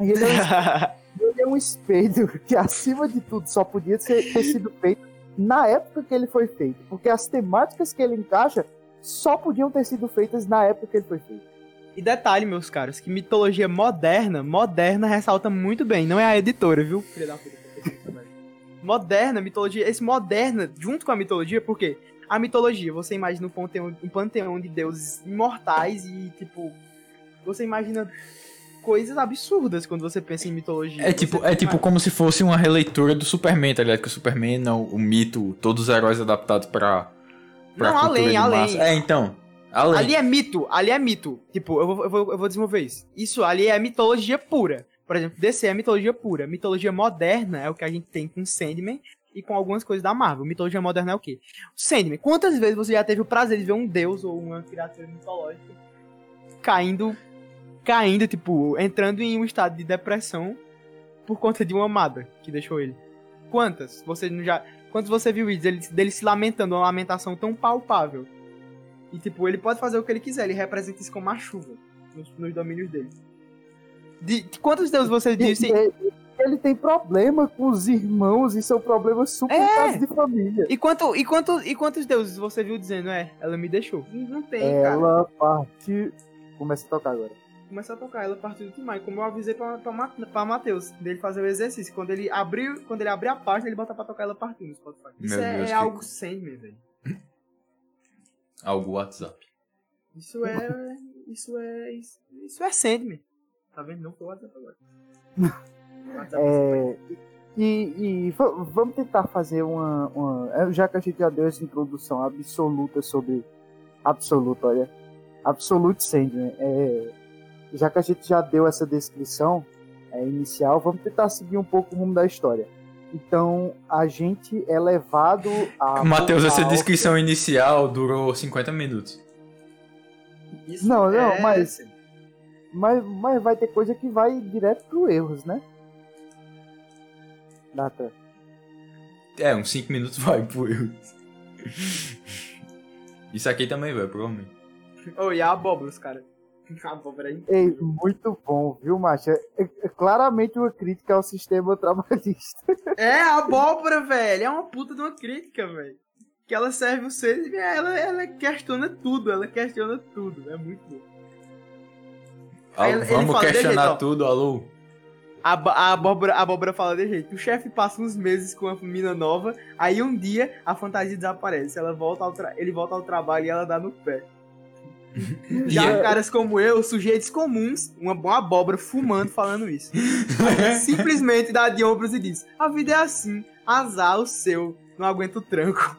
E ele é um [LAUGHS] ele é um espelho que, acima de tudo, só podia ser- ter sido feito na época que ele foi feito. Porque as temáticas que ele encaixa só podiam ter sido feitas na época que ele foi feito. E detalhe, meus caros, que mitologia moderna, moderna ressalta muito bem, não é a editora, viu? Filha da puta. Moderna, mitologia, esse moderna, junto com a mitologia, porque a mitologia, você imagina um panteão, um panteão de deuses imortais e, tipo, você imagina coisas absurdas quando você pensa em mitologia. É tipo, é tipo como se fosse uma releitura do Superman, tá ligado? Que o Superman não, o mito, todos os heróis adaptados pra, pra Não, cultura além, de além. É, então. Além. Ali é mito, ali é mito. Tipo, eu vou, eu, vou, eu vou desenvolver isso. Isso ali é mitologia pura. Por exemplo, DC é mitologia pura. Mitologia moderna é o que a gente tem com Sandman e com algumas coisas da Marvel. Mitologia moderna é o quê? Sandman. Quantas vezes você já teve o prazer de ver um deus ou uma criatura mitológica caindo, caindo, tipo, entrando em um estado de depressão por conta de uma amada que deixou ele? Quantas? Você já... Quantos você viu isso? Dele, dele se lamentando, uma lamentação tão palpável. E, tipo, ele pode fazer o que ele quiser, ele representa isso como a chuva nos, nos domínios dele. De, de quantos deuses você disse? ele, ele tem problema com os irmãos e são problemas super É. casos de família. E, quanto, e, quanto, e quantos deuses você viu dizendo, é, ela me deixou? Não, tem, cara. Ela parte. Começa a tocar agora. Começa a tocar ela a partir do Timai, como eu avisei pra, pra, pra Matheus, dele fazer o exercício. Quando ele abriu, quando ele abrir a página, ele bota pra tocar ela a partir no Spotify. Isso Meu é, Deus, é que- algo Sandman, velho. Algo WhatsApp. Isso é. Isso é. Isso, isso é Sandman. Tá vendo? Não foi o WhatsApp agora. WhatsApp [LAUGHS] É, e, e va- vamos tentar fazer uma, uma- é, Já que a gente já deu essa introdução absoluta sobre. Absoluta, olha. Absolute Sandman. É, já que a gente já deu essa descrição é, inicial, vamos tentar seguir um pouco o rumo da história. Então, a gente é levado a. [LAUGHS] Matheus, essa descrição inicial durou 50 minutos. Isso Não, não, é- mas- Mas, mas vai ter coisa que vai direto pro erros, né? Data. É, uns 5 minutos vai pro eu. [LAUGHS] Isso aqui também vai, provavelmente. Oh, e a abóbora, os cara. [LAUGHS] Aí. Ei, muito bom, viu, macho? É, é claramente uma crítica ao sistema trabalhista. [LAUGHS] É, a abóbora, velho. É uma puta de uma crítica, velho. Que ela serve o ser e ela, ela questiona tudo. Ela questiona tudo. É muito bom. Ele- ele Vamos fala, questionar "Deixa, ó." tudo, alô? A, a, abóbora, a abóbora fala de jeito. O chefe passa uns meses com uma mina nova, aí um dia a fantasia desaparece. Ela volta ao ele volta ao trabalho e ela dá no pé. [LAUGHS] Já E é- caras como eu, sujeitos comuns, uma, uma abóbora fumando falando isso. Aí [LAUGHS] simplesmente dá de ombros e diz: A vida é assim, azar o seu, não aguento o tranco.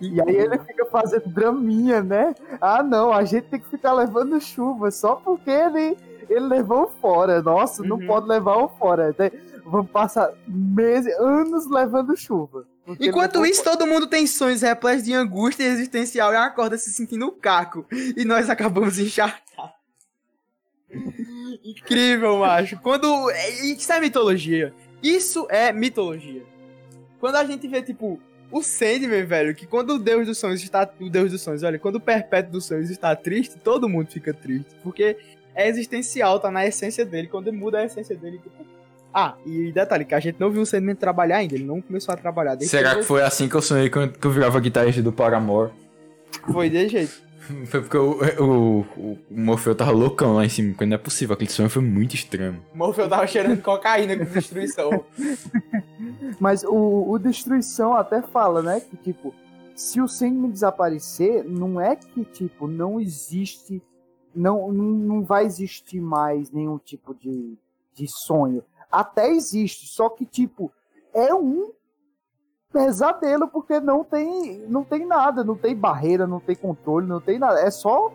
E aí ele fica fazendo draminha, né? Ah, não, a gente tem que ficar levando chuva só porque ele, ele levou fora. Nossa, não Uhum. pode levar o fora. né? Vamos passar meses, anos levando chuva. Enquanto isso, todo mundo tem sonhos repletos de angústia existencial e acorda se sentindo caco. E nós acabamos encharcados. Incrível, macho. Quando. é- Isso é mitologia. Isso é mitologia. Quando a gente vê, tipo, o Sandman, velho, que quando o Deus dos Sonhos está. O Deus dos Sonhos, olha, quando o Perpétuo dos Sonhos está triste, todo mundo fica triste. Porque é existencial, tá na essência dele. Quando ele muda a essência dele, tipo. Ah, e detalhe, que a gente não viu o Sandman trabalhar ainda. Ele não começou a trabalhar. desde Será que que foi assim que eu sonhei quando que eu virava guitarrista do Paramore? Foi de jeito. [LAUGHS] Foi porque o, o, o, o Morfeu tava loucão lá em cima, porque não é possível, aquele sonho foi muito estranho. Morfeu tava cheirando cocaína com destruição. [LAUGHS] Mas o, o Destruição até fala, né? Que, tipo, se o Sandman desaparecer, não é que, tipo, não existe. Não, não não vai existir mais nenhum tipo de, de sonho. Até existe, só que, tipo, é um pesadelo porque não tem, não tem nada, não tem barreira, não tem controle, não tem nada. É só.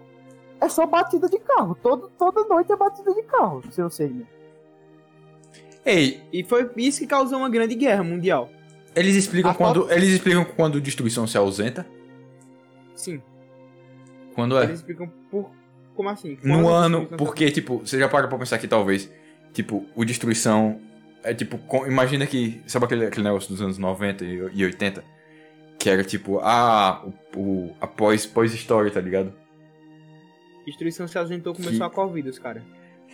É só batida de carro. Todo, toda noite é batida de carro, seu Sandman. Ei, E foi isso que causou uma grande guerra mundial. eles explicam A quando. Eles explicam quando destruição se ausenta? Sim. Quando é? Eles explicam por. Como assim? No Quando a ano, porque, tipo, você já parou pra pensar que talvez, tipo, o Destruição é tipo, com- imagina que, sabe aquele, aquele negócio dos anos 90 e, e 80? Que era tipo, ah, o, o, a pós- pós-história, tá ligado? Destruição se ausentou, começou Que- a Covid, os cara.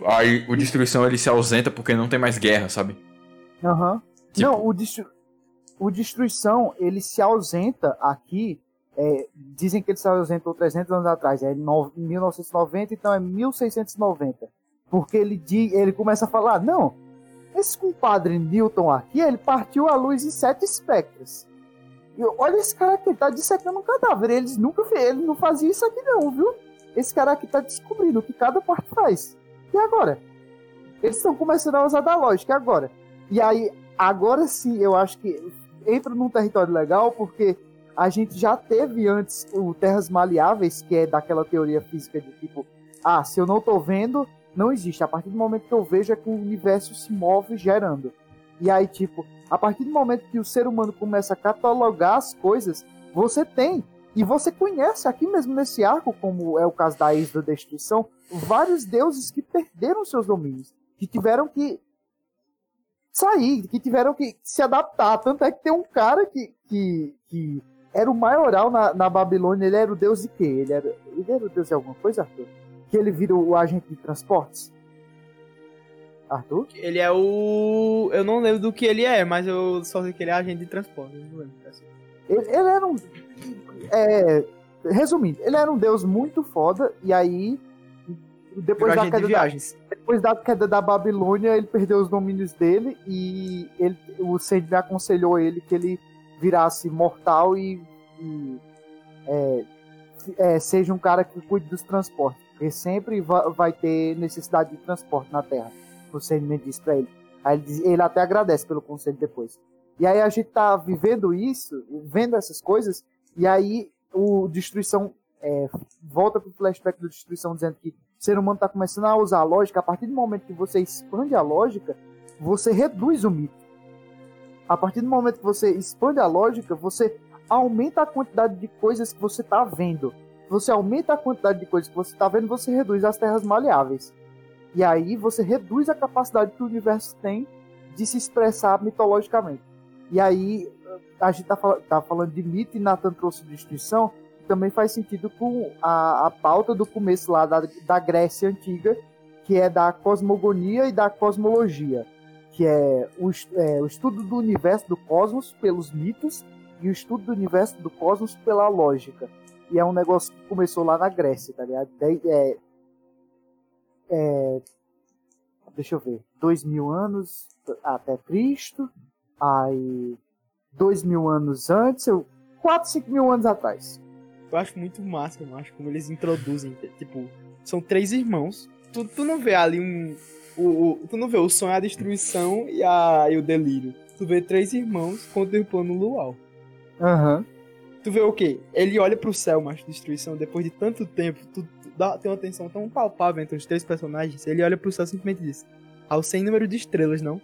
Aí o Destruição ele se ausenta porque não tem mais guerra, sabe? Aham. Tipo- Não, o, destru... o Destruição, ele se ausenta aqui. é, dizem que ele se ausentou 300 anos atrás. É no... 1990, então é 1690. Porque ele, di... ele começa a falar: não, esse compadre Newton aqui, ele partiu a luz em sete espectros. E olha esse cara ele tá dissecando um cadáver. Eles nunca ele não fazia isso aqui, não, viu? Esse cara aqui tá descobrindo o que cada parte faz. E agora? Eles estão começando a usar da lógica agora. E aí, agora sim, eu acho que entra num território legal, porque a gente já teve antes o Terras Maleáveis, que é daquela teoria física de tipo, ah, se eu não tô vendo, não existe. A partir do momento que eu vejo é que o universo se move gerando. E aí, tipo, a partir do momento que o ser humano começa a catalogar as coisas, você tem. E você conhece aqui mesmo nesse arco, como é o caso da Isla da Destruição, vários deuses que perderam seus domínios, que tiveram que sair, que tiveram que se adaptar. Tanto é que tem um cara que, que, que era o maioral na, na Babilônia, ele era o deus de quê? Ele era, ele era o deus de alguma coisa, Arthur? Que ele vira o agente de transportes? Arthur? Ele é o. Eu não lembro do que ele é, mas eu só sei que ele é agente de transporte. eu não lembro. Ele, ele era um. É, resumindo, ele era um deus muito foda, e aí. Depois Virou da, agente de queda da, viagens. depois da queda da Babilônia, ele perdeu os domínios dele e ele, o Sandman aconselhou ele que ele virasse mortal e, e, é, é, seja um cara que cuide dos transportes, porque sempre va- vai ter necessidade de transporte na Terra. O Sandman disse pra ele. Aí ele, diz- ele até agradece pelo conselho depois. E aí a gente tá vivendo isso, vendo essas coisas, e aí o Destruição é, volta pro flashback do Destruição dizendo que o ser humano está começando a usar a lógica, a partir do momento que você expande a lógica, você reduz o mito. A partir do momento que você expande a lógica, você aumenta a quantidade de coisas que você está vendo. Você aumenta a quantidade de coisas que você está vendo, você reduz as terras maleáveis. E aí você reduz a capacidade que o universo tem de se expressar mitologicamente. E aí a gente tá, tá falando de mito e Nathan trouxe destruição. também faz sentido com a, a pauta do começo lá da, da Grécia Antiga, que é da cosmogonia e da cosmologia, que é o, é o estudo do universo do cosmos pelos mitos e o estudo do universo do cosmos pela lógica. E é um negócio que começou lá na Grécia, tá ligado? É, é, deixa eu ver, dois mil anos até Cristo, aí dois mil anos antes, eu, quatro, cinco mil anos atrás. Eu acho muito massa, eu acho como eles introduzem, tipo, são três irmãos, tu, tu não vê ali um, o, o, tu não vê o sonho, a destruição e, a, e o delírio. Tu vê três irmãos contemplando o luau. Aham. Uhum. Tu vê o quê? Ele olha pro céu, mas destruição, depois de tanto tempo, tu, tu dá, tem uma tensão tão palpável entre os três personagens, ele olha pro céu e simplesmente diz, ao sem número de estrelas, não?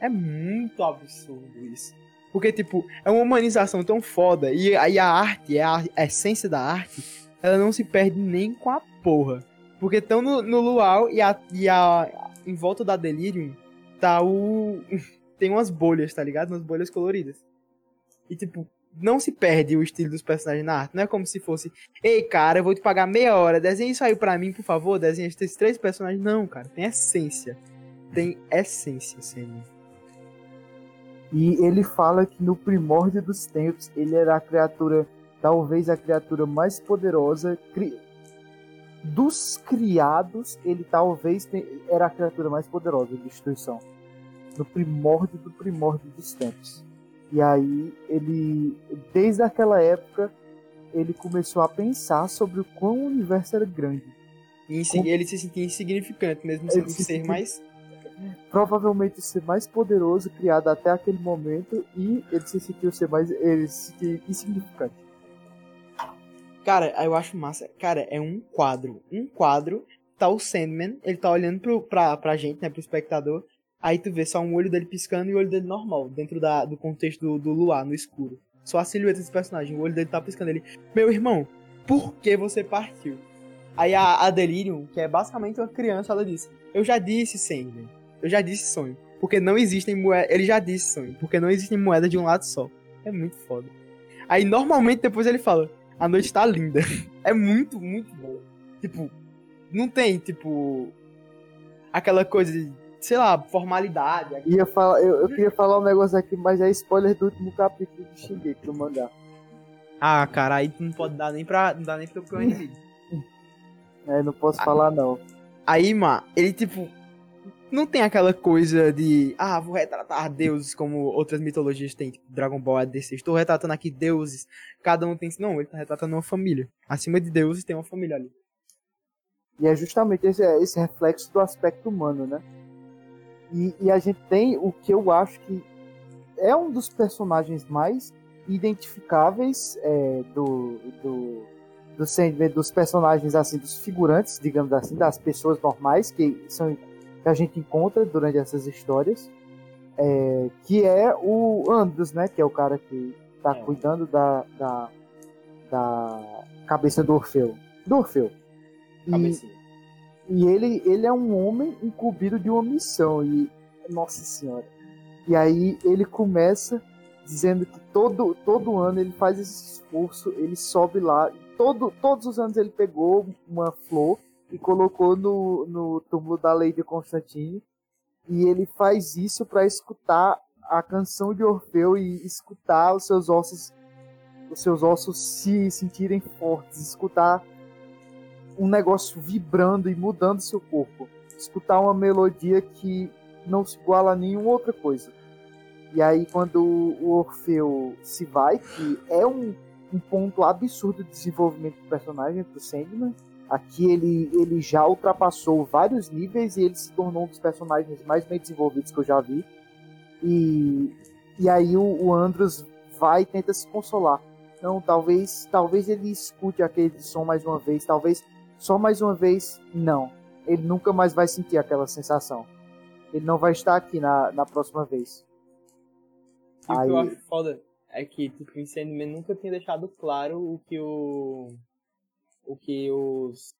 É muito absurdo isso. Porque, tipo, é uma humanização tão foda, e aí a arte, a, a essência da arte, ela não se perde nem com a porra. Porque estão no, no luau e, a, e a, em volta da Delirium tá o. [LAUGHS] Tem umas bolhas, tá ligado? Umas bolhas coloridas. E tipo, não se perde o estilo dos personagens na arte. Não é como se fosse, ei, cara, eu vou te pagar meia hora, desenhe isso aí pra mim, por favor, desenhe esses três personagens. Não, cara, tem essência. Tem essência, assim. E ele fala que no primórdio dos tempos ele era a criatura, talvez a criatura mais poderosa. Cri... Dos criados, ele talvez era a criatura mais poderosa de destruição. No primórdio do primórdio dos tempos. E aí ele, desde aquela época, ele começou a pensar sobre o quão o universo era grande. E Como... ele se sentia insignificante, mesmo sendo o ser mais. Provavelmente ser mais poderoso criado até aquele momento, e ele se sentiu ser mais. Ele se sentia insignificante. Cara, eu acho massa. Cara, é um quadro. Um quadro. Tá o Sandman, ele tá olhando pro, pra, pra gente, né, pro espectador. Aí tu vê só um olho dele piscando e o olho dele normal, dentro da, do contexto do, do luar, no escuro. Só a silhueta desse personagem, o olho dele tá piscando. Ele, meu irmão, por que você partiu? Aí a, a Delirium, que é basicamente uma criança, ela disse: Eu já disse, Sandman. Eu já disse sonho. Porque não existem moedas. Ele já disse sonho. Porque não existem moedas de um lado só. É muito foda. Aí normalmente depois ele fala: A noite tá linda. [LAUGHS] é muito, muito bom. Tipo, não tem, tipo. Aquela coisa de sei lá, formalidade. Ia falar, eu, eu, queria falar um negócio aqui, mas é spoiler do último capítulo de Shingeki no mangá. Ah, cara, aí não pode dar nem pra. Não dá nem pra eu inimigo. [LAUGHS] é, não posso falar não. Aí, mano, ele tipo. Não tem aquela coisa de. Ah, vou retratar deuses como outras mitologias têm, tipo Dragon Ball ADC. Estou retratando aqui deuses. Cada um tem. Não, ele tá retratando uma família. Acima de deuses tem uma família ali. E é justamente esse, esse reflexo do aspecto humano, né? E, e, a gente tem o que eu acho que é um dos personagens mais identificáveis é, do, do, do Sandman, dos personagens assim, dos figurantes, digamos assim, das pessoas normais que são que a gente encontra durante essas histórias, é, que é o Andros, né, que é o cara que está é. cuidando da, da, da cabeça do Orfeu, do Orfeu. E, e ele, ele é um homem incumbido de uma missão. E, nossa senhora. E aí ele começa dizendo que todo, todo ano ele faz esse esforço, ele sobe lá. Todo, todos os anos ele pegou uma flor e colocou no, no túmulo da Lady Constantine. E ele faz isso para escutar a canção de Orfeu e escutar os seus ossos os seus ossos se sentirem fortes, escutar um negócio vibrando e mudando seu corpo. Escutar uma melodia que não se iguala a nenhuma outra coisa. E aí, quando o Orfeu se vai, que é um, um ponto absurdo de desenvolvimento do personagem pro Sandman, aqui ele, ele já ultrapassou vários níveis e ele se tornou um dos personagens mais bem desenvolvidos que eu já vi. E, e aí o, o Andros vai e tenta se consolar. Não, talvez, talvez ele escute aquele som mais uma vez, talvez só mais uma vez, não. Ele nunca mais vai sentir aquela sensação. Ele não vai estar aqui na, na próxima vez. E Aí... o que eu acho foda é que tipo, o Sandman nunca tinha deixado claro o que o. O que os.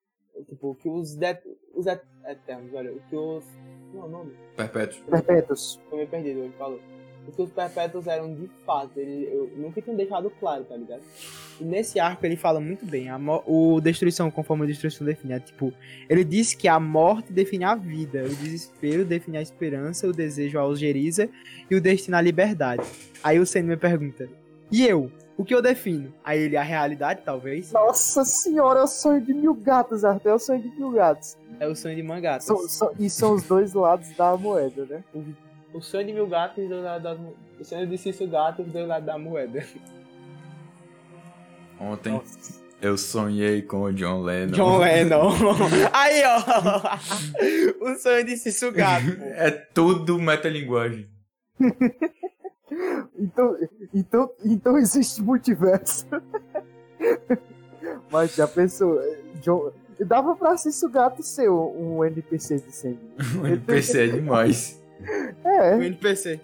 Tipo, o que os. Det... Os eternos, olha, o que os. Qual é o nome? Perpétuos. Perpétuos. Tô meio perdido, ele falou. O que os perpétuos eram de fato. Ele, eu nunca tinha deixado claro, tá ligado? E nesse arco ele fala muito bem. A o Destruição, conforme a Destruição define, é tipo, ele diz que a morte define a vida, o desespero define a esperança, o desejo a algeriza e o destino à liberdade. Aí o Senna me pergunta, e eu? O que eu defino? Aí ele, a realidade, talvez? Nossa senhora, é o sonho de mil gatos, Arthur, é o sonho de mil gatos. É o sonho de. São, são, e são os dois lados da moeda, né? O sonho de mil gatos e os dois lados da O sonho de Cício Gato os dois lados da moeda. Ontem Nossa. eu sonhei com o John Lennon. John [LAUGHS] Lennon. Aí, ó. o sonho de Cício Gato. [LAUGHS] É tudo metalinguagem. [LAUGHS] então, então, então existe multiverso. Mas já pensou, John, dava pra Cício Gato ser um, um NPC de sempre. um NPC é demais. É. Um NPC.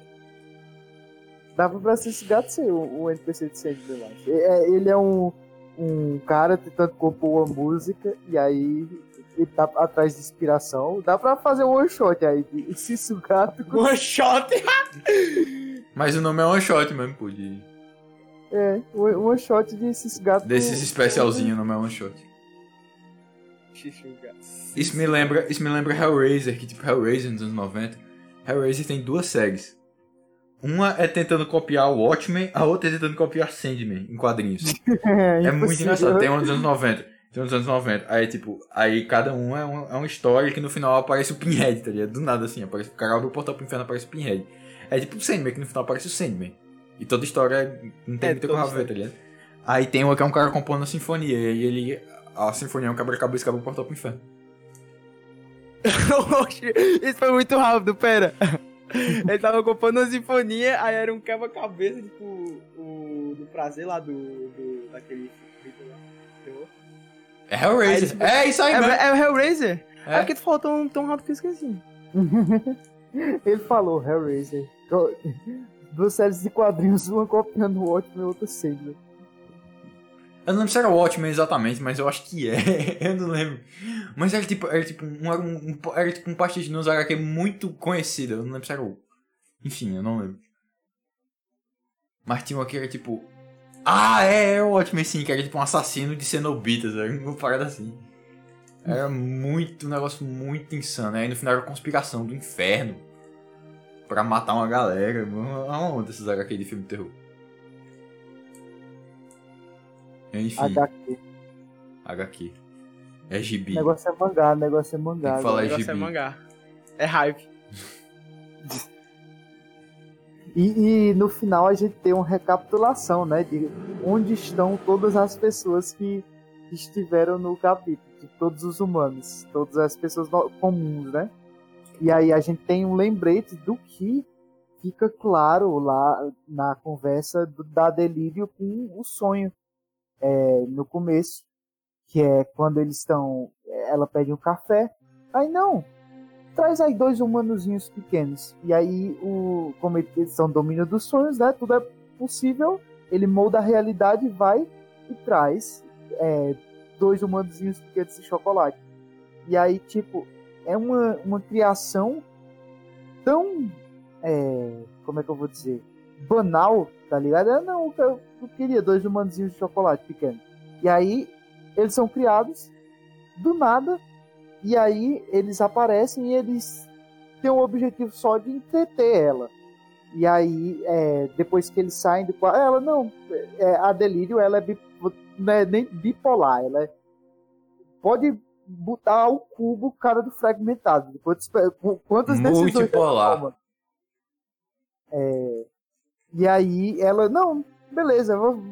Dava pra Cício Gato ser um, um NPC de sempre, eu acho. É, ele é um, um cara tentando compor uma música e aí ele tá atrás de inspiração. Dá pra fazer um one shot aí de Cício Gato. [LAUGHS] One shot? [LAUGHS] Mas o nome é one shot mesmo, pô. De... É, um one shot de Cício Gato. Desses especialzinho, o nome é one shot. Isso me lembra, isso me lembra Hellraiser, que tipo Hellraiser nos anos 90. Hellraiser tem duas séries. Uma é tentando copiar o Watchmen, a outra é tentando copiar Sandman em quadrinhos. é, [LAUGHS] é muito engraçado. Tem uma dos anos 90. Tem um dos anos 90. Aí, tipo, aí cada um é, um, é uma história que no final aparece o Pinhead, tá ligado? Do nada assim, aparece o cara abre o portal pro inferno aparece o Pinhead. É tipo o Sandman, que no final aparece o Sandman. E toda história não tem é, muita coisa a ver, tá ligado? Aí tem uma que é um cara compondo uma sinfonia, e ele. A sinfonia é um quebra-cabeça que abre o portal pro inferno. [LAUGHS] Isso foi muito rápido, pera. Ele tava compondo uma sinfonia, aí era um quebra-cabeça, tipo, o do prazer lá do. do daquele. É Hellraiser. Ele, é isso aí, é, mano. É o Hellraiser? É, é porque tu falou tão, tão rápido que eu esqueci. [LAUGHS] Ele falou Hellraiser. Duas séries de quadrinhos, uma copiando o Watchmen e outra sendo. Eu não lembro se era o Watchmen exatamente, mas eu acho que é. [LAUGHS] eu não lembro. Mas era tipo, era tipo um, um, um era tipo um pastiche de HQ muito conhecido. Eu não lembro se era o. Enfim, eu não lembro. Mas tinha uma que era tipo. Ah, é, é o Watchmen sim, que era tipo um assassino de cenobitas, era uma parada assim. Era muito, um negócio muito insano. Aí no final era a conspiração do inferno pra matar uma galera. Uma onda esses HQ de filme de terror. Enfim. HQ. HQ. É gibi. O negócio é mangá, o negócio é mangá. Tem que falar o negócio é mangá. É hype. [LAUGHS] E, e, no final a gente tem uma recapitulação, né? De onde estão todas as pessoas que estiveram no capítulo, de todos os humanos, todas as pessoas comuns, né? E aí a gente tem um lembrete do que fica claro lá na conversa do, da Delírio com o sonho é, no começo, que é quando eles estão. Ela pede um café. Aí não, traz aí dois humanozinhos pequenos. E aí, o, como eles são domínio dos sonhos, né? Tudo é possível. Ele molda a realidade, vai e traz é, dois humanozinhos pequenos de chocolate. E aí, tipo, é uma, uma criação tão. É, como é que eu vou dizer? Banal, tá ligado? Eu, não, eu, eu queria dois humanozinhos de chocolate pequeno. E aí, eles são criados do nada e aí eles aparecem e eles têm o objetivo só de entreter ela. E aí, é, depois que eles saem do quarto, ela não, é, a Delírio, ela é bi, não é nem bipolar, ela é, pode botar o cubo cara do fragmentado. Quantas, quantas Multipolar. É, e aí ela, não, beleza, eu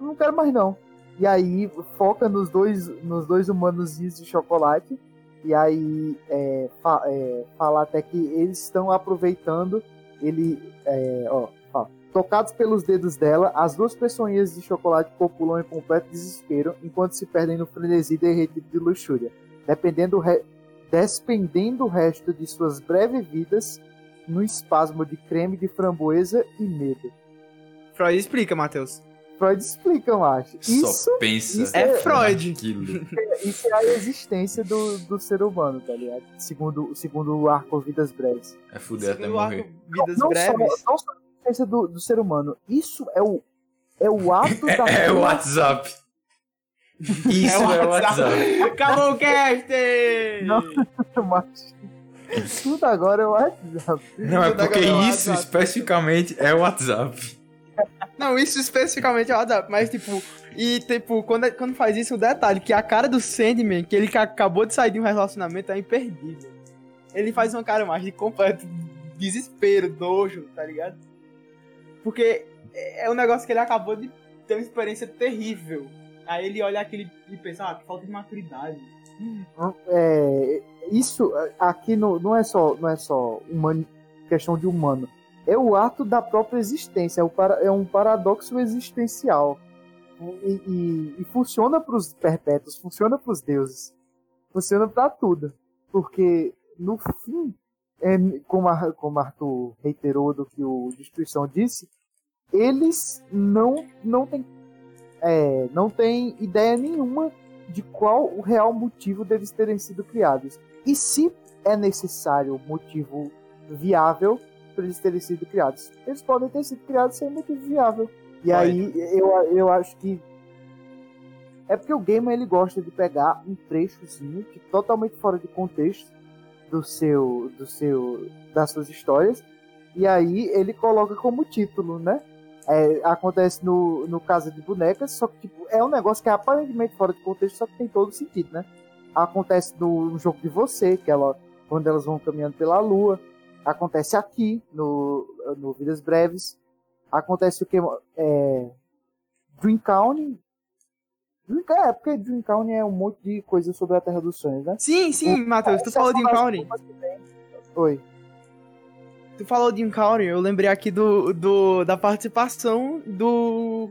não quero mais não. E aí foca nos dois, nos dois humanozinhos de chocolate e aí é, fa é, falar até que eles estão aproveitando ele, é, ó, ó, tocados pelos dedos dela, as duas pessoinhas de chocolate populam em completo desespero enquanto se perdem no frenesi derretido de luxúria, dependendo despendendo o resto de suas breves vidas no espasmo de creme de framboesa e medo. Freud explica, Matheus. Freud explica, eu acho. Só isso, pensa. Isso é, é Freud. [LAUGHS] Isso é a existência do, do ser humano, tá ligado? Segundo, segundo o arco Vidas Breves. É fuder até morrer. Vidas não, Breves. Só, não, só, existência do, do ser humano. Isso é o, é o ato [LAUGHS] da. É, [LAUGHS] é o WhatsApp. Isso é o WhatsApp. Acabou o cast! Não, mas [LAUGHS] tudo agora é o WhatsApp. Não, é Tudo porque agora é o isso WhatsApp. especificamente é o WhatsApp. Não, isso especificamente é o WhatsApp, mas tipo, e tipo, quando, é- quando faz isso, o detalhe, que a cara do Sandman, que ele que acabou de sair de um relacionamento, é imperdível. Ele faz uma cara mais de completo desespero, nojo, tá ligado? Porque é é um negócio que ele acabou de ter uma experiência terrível. Aí ele olha aquele e pensa, ah, que falta de maturidade. É, isso aqui no, não é só não é só humano, questão de humano. É o ato da própria existência. É, o para- é um paradoxo existencial. E, e- e funciona para os perpétuos, funciona para os deuses, funciona para tudo. Porque no fim, é, como, a, como Arthur reiterou do que o Destruição disse, eles não não têm é, não tem ideia nenhuma de qual o real motivo deles terem sido criados. E se é necessário um motivo viável para eles terem sido criados. Eles podem ter sido criados sem motivo viável. E Pode. aí eu, eu acho que é porque o gamer ele gosta de pegar um trechozinho que totalmente fora de contexto do seu do seu das suas histórias e aí ele coloca como título, né? É, acontece no, no Casa de Bonecas, só que tipo, é um negócio que é aparentemente fora de contexto, só que tem todo sentido, né? Acontece no, no jogo de você, que ela, quando elas vão caminhando pela lua. Acontece aqui, no, no Vidas Breves. Acontece o que? É, Dream County. Dream, é, porque Dream County é um monte de coisa sobre a Terra dos Sonhos, né? Sim, sim, Matheus, tu falou de que tem. Oi. Tu falou de Encounter, eu lembrei aqui do, do, da participação do,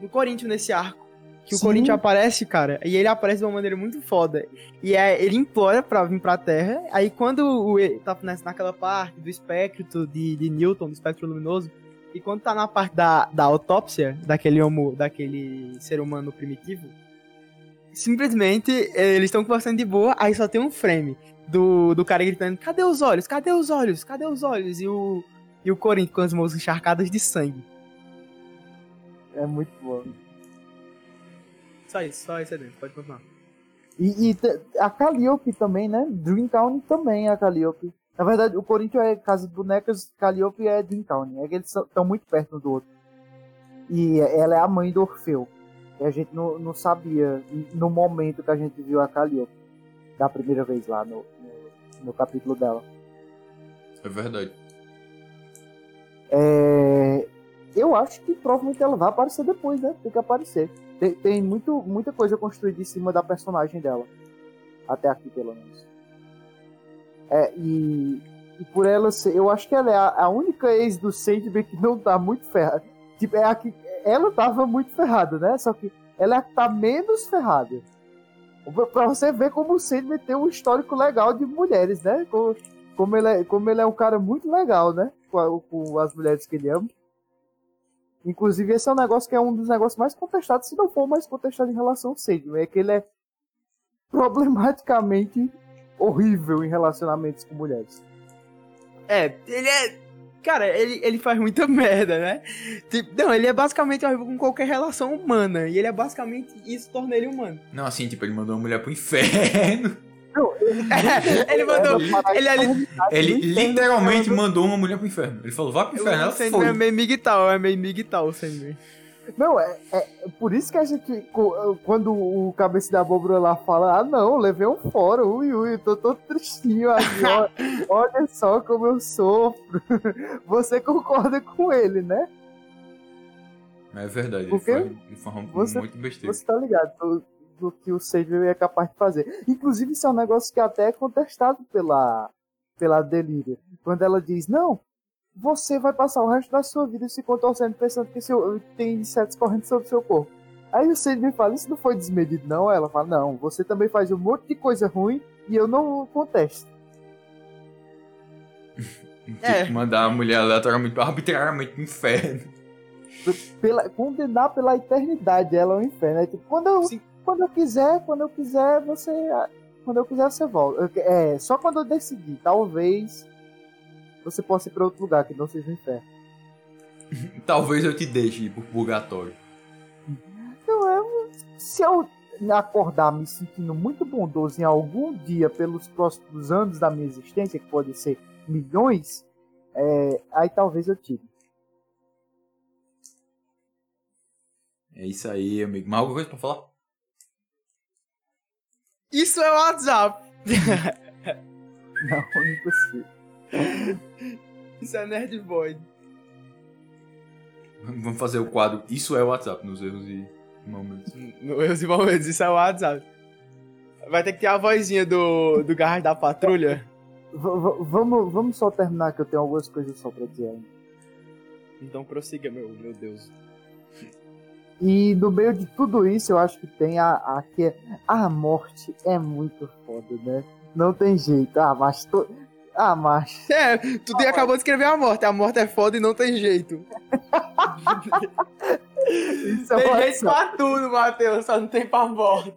do Corinthians nesse arco. Que o Sim. Corinthians aparece, cara, e ele aparece de uma maneira muito foda. E é, ele implora pra vir pra Terra, aí quando o, ele tá naquela parte do espectro de, de Newton, do espectro luminoso, e quando tá na parte da, da autópsia daquele homo, daquele ser humano primitivo, simplesmente eles estão conversando de boa, aí só tem um frame do, do cara gritando: Cadê os olhos? Cadê os olhos? Cadê os olhos? E o, e o Corinthians com as mãos encharcadas de sangue. É muito bom. Só isso, só isso aí dentro, pode continuar. E, e a Calliope também, né? Dream County também é a Calliope. Na verdade, o Corinthians é Casa de Bonecas, Calliope é Dream County. É que eles estão muito perto um do outro. E ela é a mãe do Orfeu. E a gente não, não sabia no momento que a gente viu a Calliope. Da primeira vez lá no, no, no capítulo dela. É verdade. É, eu acho que provavelmente ela vai aparecer depois, né? Tem que aparecer. Tem, tem muito, muita coisa construída em cima da personagem dela. Até aqui, pelo menos. É, e, e por ela ser. Eu acho que ela é a, a única ex do Sandman que não tá muito ferrada. Tipo, é a que. Ela tava muito ferrada, né? Só que ela tá menos ferrada. Pra- você ver como o Sandman tem um histórico legal de mulheres, né? Como, como, ele, é, como ele é um cara muito legal, né? Com, com as mulheres que ele ama. Inclusive, esse é um negócio que é um dos negócios mais contestados, se não for mais contestado em relação ao Sandman. É que ele é problematicamente horrível em relacionamentos com mulheres. É, ele é. Cara, ele, ele faz muita [LAUGHS] merda, né? Tipo, não, ele é basicamente horrível com qualquer relação humana. E ele é basicamente. Isso torna ele humano. Não, assim, tipo, ele mandou uma mulher pro inferno. Não, ele, [LAUGHS] ele mandou. é uma parada ele- ele- Ele literalmente mandou uma mulher pro inferno. Ele falou, vá pro inferno. Ela Sandman é foi. meio migtal, é meio migtal o Sandman. Não, é, é por isso que a gente, quando o cabeça da abóbora lá fala, ah não, levei um fora, ui, ui, tô todo tristinho aqui, ó, [LAUGHS] olha só como eu sofro. Você concorda com ele, né? É verdade, Porque ele foi você- muito besteira. Você tá ligado do, do que o Savior é capaz de fazer. Inclusive, isso é um negócio que até é contestado pela, pela Delíria. Quando ela diz, não, você vai passar o resto da sua vida se contorcendo pensando que seu, tem insetos correndo sobre o seu corpo. Aí o Savior fala, isso não foi desmedido não? Ela fala, não, você também faz um monte de coisa ruim e eu não contesto. [LAUGHS] É. Mandar a mulher aleatoriamente, arbitrariamente pro inferno. Pela, condenar pela eternidade ela ao inferno. É tipo, quando eu, Sim. quando eu quiser, quando eu quiser, você. Quando eu quiser, você volta. É, só quando eu decidir. Talvez você possa ir pra outro lugar que não seja o inferno. [LAUGHS] Talvez eu te deixe ir pro purgatório. Então, eu, se eu acordar me sentindo muito bondoso em algum dia pelos próximos anos da minha existência, que pode ser milhões, é, aí talvez eu tire. É isso aí, amigo. Mais alguma coisa pra falar? Isso é WhatsApp. [LAUGHS] Não, não possível. [LAUGHS] Isso é Nerd Boy. Vamos fazer o quadro Isso é o WhatsApp nos erros e momentos. No Erros e Momentos, isso é o WhatsApp. Vai ter que ter a vozinha do, do Garras da Patrulha. V- vamos, vamos só terminar que eu tenho algumas coisas só pra dizer ainda. Então prossiga, meu, meu Deus. E no meio de tudo isso, eu acho que tem a, a que a morte é muito foda, né? Não tem jeito. Ah, mas to... ah, mas É, tu tem- acabou de escrever a morte. A morte é foda e não tem jeito. isso é Tem jeito pra tudo, Matheus, só não tem pra morte.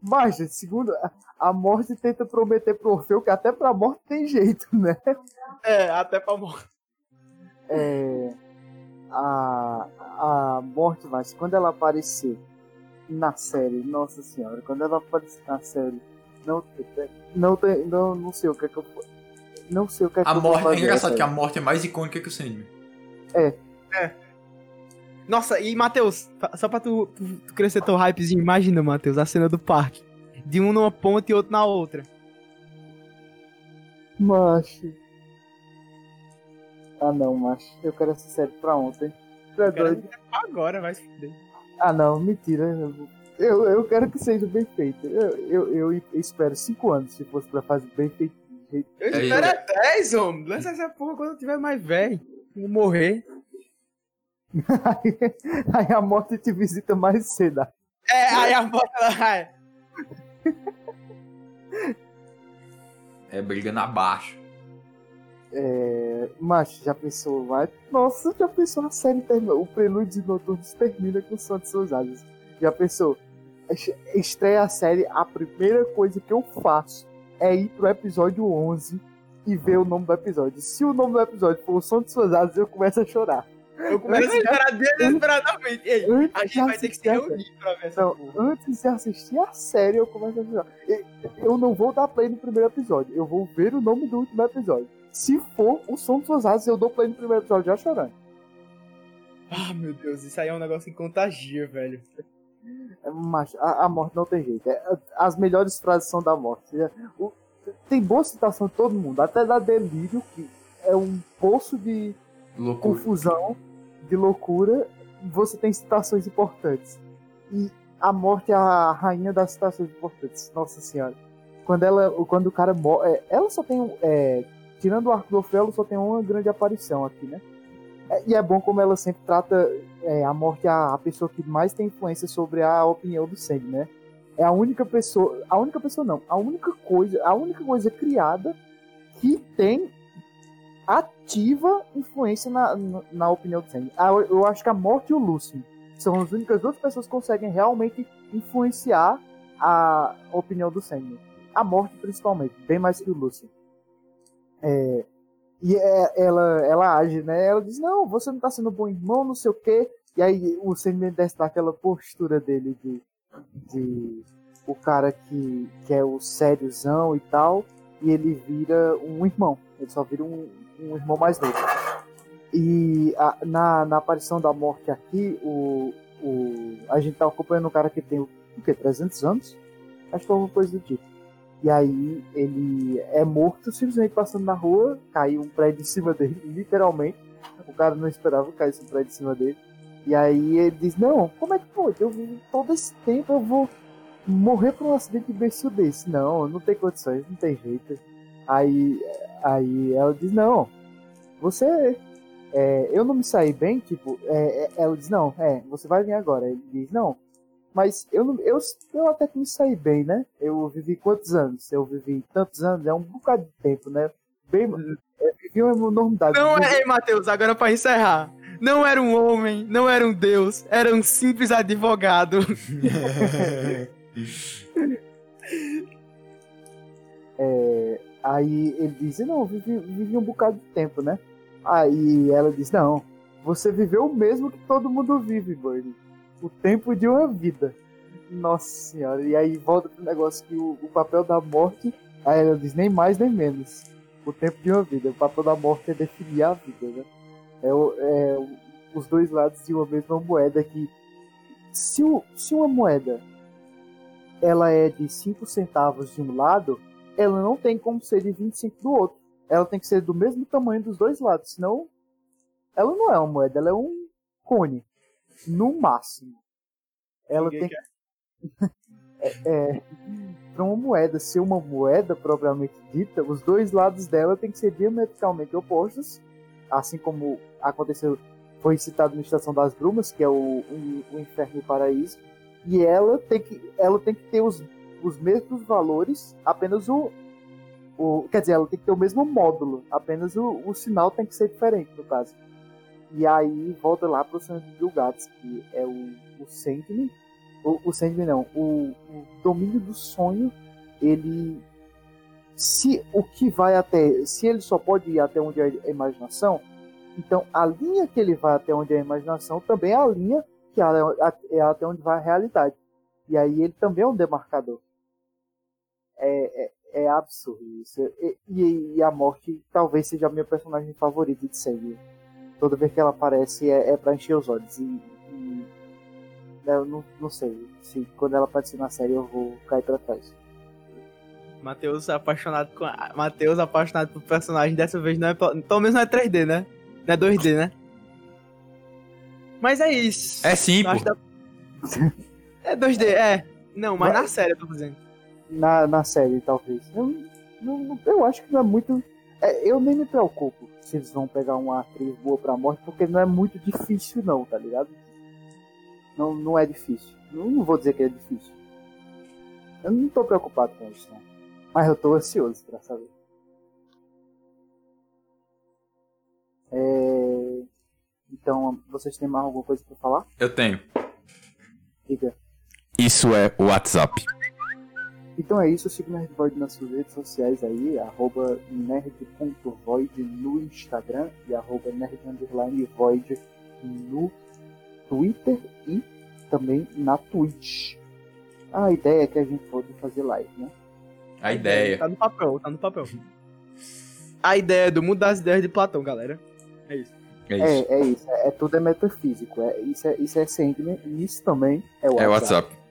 Mas, segundo a- a morte tenta prometer pro Orfeu que até pra morte tem jeito, né? É, até pra morte. É, a, a morte, mas quando ela aparecer na série, nossa senhora, quando ela aparecer na série, não, não, tem, não, não sei o que é que eu não sei o que é que A eu vou morte, é fazer, engraçado sério. que a morte é mais icônica que o Sandman. Nossa, e Matheus, só pra tu, tu, tu crescer teu hypezinho, imagina, Matheus, a cena do parque. De um numa ponta e outro na outra. Macho. Ah não, macho. Eu quero essa série pra ontem. Tu é doido? Agora, vai se fuder. Ah não, mentira. Eu, eu quero que seja bem feito. Eu, eu, eu espero cinco anos se fosse pra fazer bem feito. Eu É, espero é- é 10, homem. Lança essa porra quando eu tiver mais velho. Vou morrer. Aí, [LAUGHS] aí a morte te visita mais cedo. É, aí a morte ela. É briga na baixa. É, macho, já pensou, vai? Nossa, já pensou a série termina, o Prelúdio de Noturnos termina com o som de suas asas. Já pensou? Es- Estreia a série, a primeira coisa que eu faço é ir pro episódio 11 e ver o nome do episódio. Se o nome do episódio for o som de suas asas, eu começo a chorar. Eu começo a chorar desesperadamente. Ei, Antes a gente vai ter que se reunir pra ver essa Não, antes de assistir a série, eu começo a chorar. Eu não vou dar play no primeiro episódio, eu vou ver o nome do último episódio. Se for o som suas asas, eu dou play no primeiro episódio já chorando. Ah, meu Deus, isso aí é um negócio que contagia, velho. É, macho, a, a morte não tem jeito. É, as melhores frases são da morte. É, o- tem boa citação de todo mundo, até da Delírio, que é um poço de Loucura. confusão, de loucura. Você tem citações importantes. E a morte é a rainha das citações importantes. Nossa senhora. Quando, ela, quando o cara morre. ela só tem. um- É, tirando o arco do Orfeu, ela só tem uma grande aparição aqui, né? É, e é bom como ela sempre trata é, a morte a, a pessoa que mais tem influência sobre a opinião do Sandy, né? É a única pessoa, a única pessoa não, a única coisa, a única coisa criada que tem ativa influência na, na, na opinião do Sandy. Ah, eu, eu acho que a morte e o Lúcio são as únicas duas pessoas que conseguem realmente influenciar a opinião do Sandy. A morte principalmente, bem mais que o Lúcio. É, e é- ela, ela age, né? Ela diz, não, você não tá sendo bom irmão, não sei o quê. E aí o Sandman desce daquela postura dele de, de o cara que, que é o sériozão e tal, e ele vira um irmão. Ele só vira um, um irmão mais novo. E a- na, na aparição da morte aqui, o, o, a gente tá acompanhando um cara que tem o quê? 300 anos? Acho que é alguma coisa do tipo. E aí ele é morto simplesmente passando na rua, caiu um prédio em cima dele, [LAUGHS] literalmente. O cara não esperava que caísse um prédio em cima dele. E aí ele diz, não, como é que pode? Eu vivo todo esse tempo, eu vou morrer por um acidente imbecil desse. Não, não tem condições, não tem jeito. Aí, aí ela diz, não, você. é, eu não me saí bem, tipo, é, é, ela diz, não, é, você vai vir agora. Ele diz, não, mas eu, eu, eu até que me saí bem, né? Eu vivi quantos anos? Eu vivi tantos anos, é um bocado de tempo, né? Bem, é, vivi uma enormidade. Não é, Matheus, agora pra encerrar. Não era um homem, não era um deus, era um simples advogado. [LAUGHS] É, aí ele diz, não, eu vivi, vivi um bocado de tempo, né? Aí ela diz, não, você viveu o mesmo que todo mundo vive, Bird. O tempo de uma vida. Nossa senhora. E aí volta pro negócio que o, o papel da morte, aí ela diz, nem mais nem menos. O tempo de uma vida. O papel da morte é definir a vida, né? É, é os dois lados de uma mesma moeda que se, se uma moeda ela é de 5 centavos de um lado, ela não tem como ser de 25 do outro. Ela tem que ser do mesmo tamanho dos dois lados, senão ela não é uma moeda, ela é um cone, no máximo. Ela Ninguém tem [LAUGHS] é, para uma moeda ser uma moeda propriamente dita, os dois lados dela tem que ser diametralmente opostos, assim como aconteceu, foi citado na Estação das Brumas, que é o, o, o Inferno e o Paraíso, e ela tem que, ela tem que ter os, os mesmos valores, apenas o, o. Quer dizer, ela tem que ter o mesmo módulo, apenas o, o sinal tem que ser diferente, no caso. E aí volta lá para o Santo de Gats, que é o, o Sandman. O, o não, o, o domínio do sonho, ele. Se o que vai até. Se ele só pode ir até onde é a imaginação, então a linha que ele vai até onde é a imaginação também é a linha que é é até onde vai a realidade. E aí ele também é um demarcador. É, é, é absurdo isso. E, e- e a morte talvez seja a minha personagem favorita de série. Toda vez que ela aparece é, é pra encher os olhos. E, e- eu não, não sei se quando ela aparecer na série eu vou cair pra trás. Matheus apaixonado com. a- Matheus apaixonado por personagem, dessa vez não é. Pelo menos não é 3D, né? Não é 2D, né? Mas é isso. É sim, pô. da- É 2D, é. Não, mas Vai- na série eu tô dizendo. Na, na série, talvez. Eu, não- não- eu acho que não é muito. é, eu nem me preocupo se eles vão pegar uma atriz boa pra morte, porque não é muito difícil, não, tá ligado? Não, não é difícil. Não, não vou dizer que é difícil. Eu não tô preocupado com isso, não. Mas eu tô ansioso pra saber. É, Então, vocês têm mais alguma coisa pra falar? Eu tenho. Diga. Isso é o WhatsApp. Então é isso, siga o Nerdvoid nas suas redes sociais aí, arroba nerd.void no Instagram e arroba nerd_void no Twitter e também na Twitch. A ideia é que a gente pode fazer live, né? A ideia. Tá no papel, tá no papel. [LAUGHS] A ideia do mundo das ideias de Platão, galera. É isso. É isso. É, é isso, é, é tudo é metafísico, é, isso é, isso é Sandman e isso também é o É WhatsApp. WhatsApp.